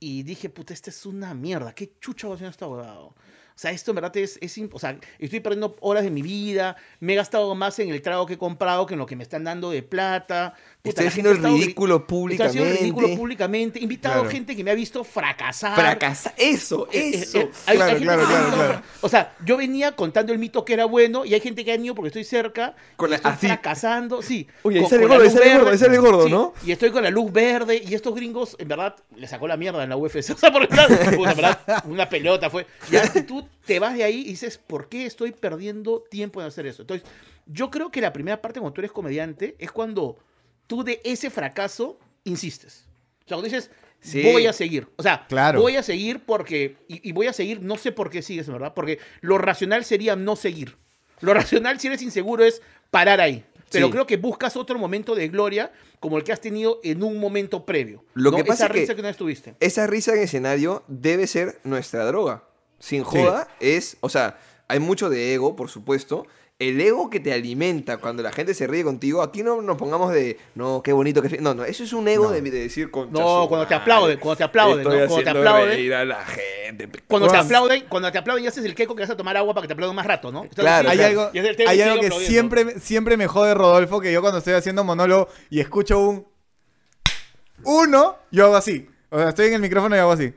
y dije, puta, esta es una mierda. ¿Qué chucha va a esta huevado? O sea, esto en verdad es, es O sea, estoy perdiendo horas de mi vida. Me he gastado más en el trago que he comprado que en lo que me están dando de plata. Puta, Estoy la haciendo el ridículo Estoy haciendo el ridículo públicamente. públicamente. He invitado Claro. gente que me ha visto fracasar. Fracasa. Eso, Eh, eh, eso. eh, hay- Claro, hay gente claro, claro, claro. O sea, yo venía contando el mito que era bueno y hay gente que ha ido porque estoy cerca. Con y la- estoy así. fracasando, sí. Oye, con- con la gordo, luz sale gordo, sale gordo, Sí, ¿no? Y estoy con la luz verde y estos gringos, en verdad, le sacó la mierda en la UFC. O sea, en verdad, una pelota fue. Ya tú te vas de ahí y dices, ¿por qué estoy perdiendo tiempo en hacer eso? Entonces, yo creo que la primera parte cuando tú eres comediante es cuando tú de ese fracaso insistes. O sea, cuando dices, Sí. voy a seguir. O sea, Claro. voy a seguir porque. Y, y voy a seguir, no sé por qué sigues, verdad. Porque lo racional sería no seguir. Lo racional, si eres inseguro, es parar ahí. Pero Sí. creo que buscas otro momento de gloria como el que has tenido en un momento previo. Lo ¿no? que pasa Esa es que- risa que no estuviste. Esa risa en escenario debe ser nuestra droga. Sin joda, es. O sea, hay mucho de ego, por supuesto. El ego que te alimenta cuando la gente se ríe contigo, aquí no nos pongamos de, no, qué bonito que... No, no, eso es un ego de, de decir con No, cuando te aplauden, cuando te aplauden, ¿no? Cuando te aplauden. reír a la gente. Cuando te aplauden, cuando te aplauden y haces el queco que vas a tomar agua para que te aplauden más rato, ¿no? Claro, Hay algo, hay sigue algo que siempre, siempre me jode Rodolfo, que yo cuando estoy haciendo monólogo y escucho un uno, yo hago así. O sea, estoy en el micrófono y hago así.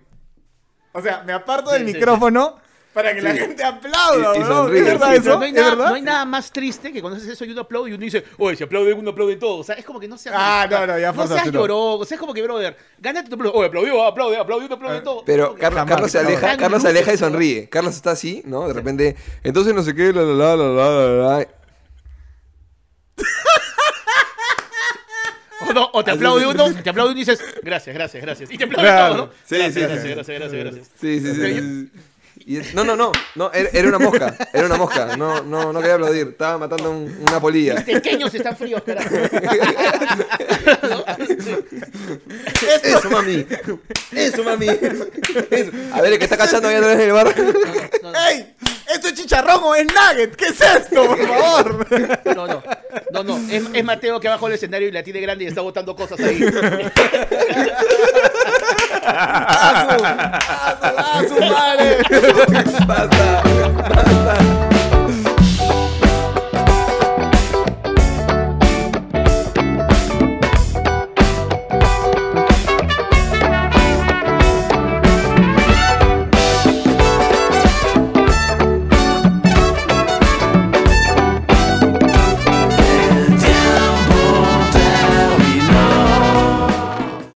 O sea, me aparto del Sí, sí, micrófono para que la gente aplauda, Y- y sonríe. ¿Es verdad Sí, eso? No hay, ¿Es nada, verdad? no hay nada más triste que cuando haces eso y uno aplaude y uno dice, oye, si aplaude uno, aplaude todo. O sea, es como que no seas. Ah, no, no, ya No seas llorón. O sea, es como que, brother, gánate tu aplauso. Oye, aplaudió, aplaude, aplaudió, aplaude todo. Pero Carlos, Jamás, Carlos se aleja, Carlos se aleja y ¿no? sonríe. Carlos está así, ¿no? De repente, entonces no sé qué, la la la la la la la. O, no, o te aplaude uno, te aplaude uno y dices, gracias, gracias, gracias. Y te aplaude Claro. todo, ¿no? Sí, gracias, sí, gracias, sí. gracias, gracias, gracias. Sí, sí, sí. Y es- no, no, no, no, era, era una mosca, era una mosca, no, no, no quería aplaudir, estaba matando un- una polilla. Los pequeños están fríos, carajo. Eso, mami, eso, mami. Eso. A ver, el que está cachando allá en el bar. ¡Ey! ¿Esto es chicharrón o es nugget? ¿Qué es esto, por favor? No, no, no, no. Es, es Mateo que bajo el escenario y la tiene grande y está botando cosas ahí. ¡A su, a su, a su madre! Basta, basta.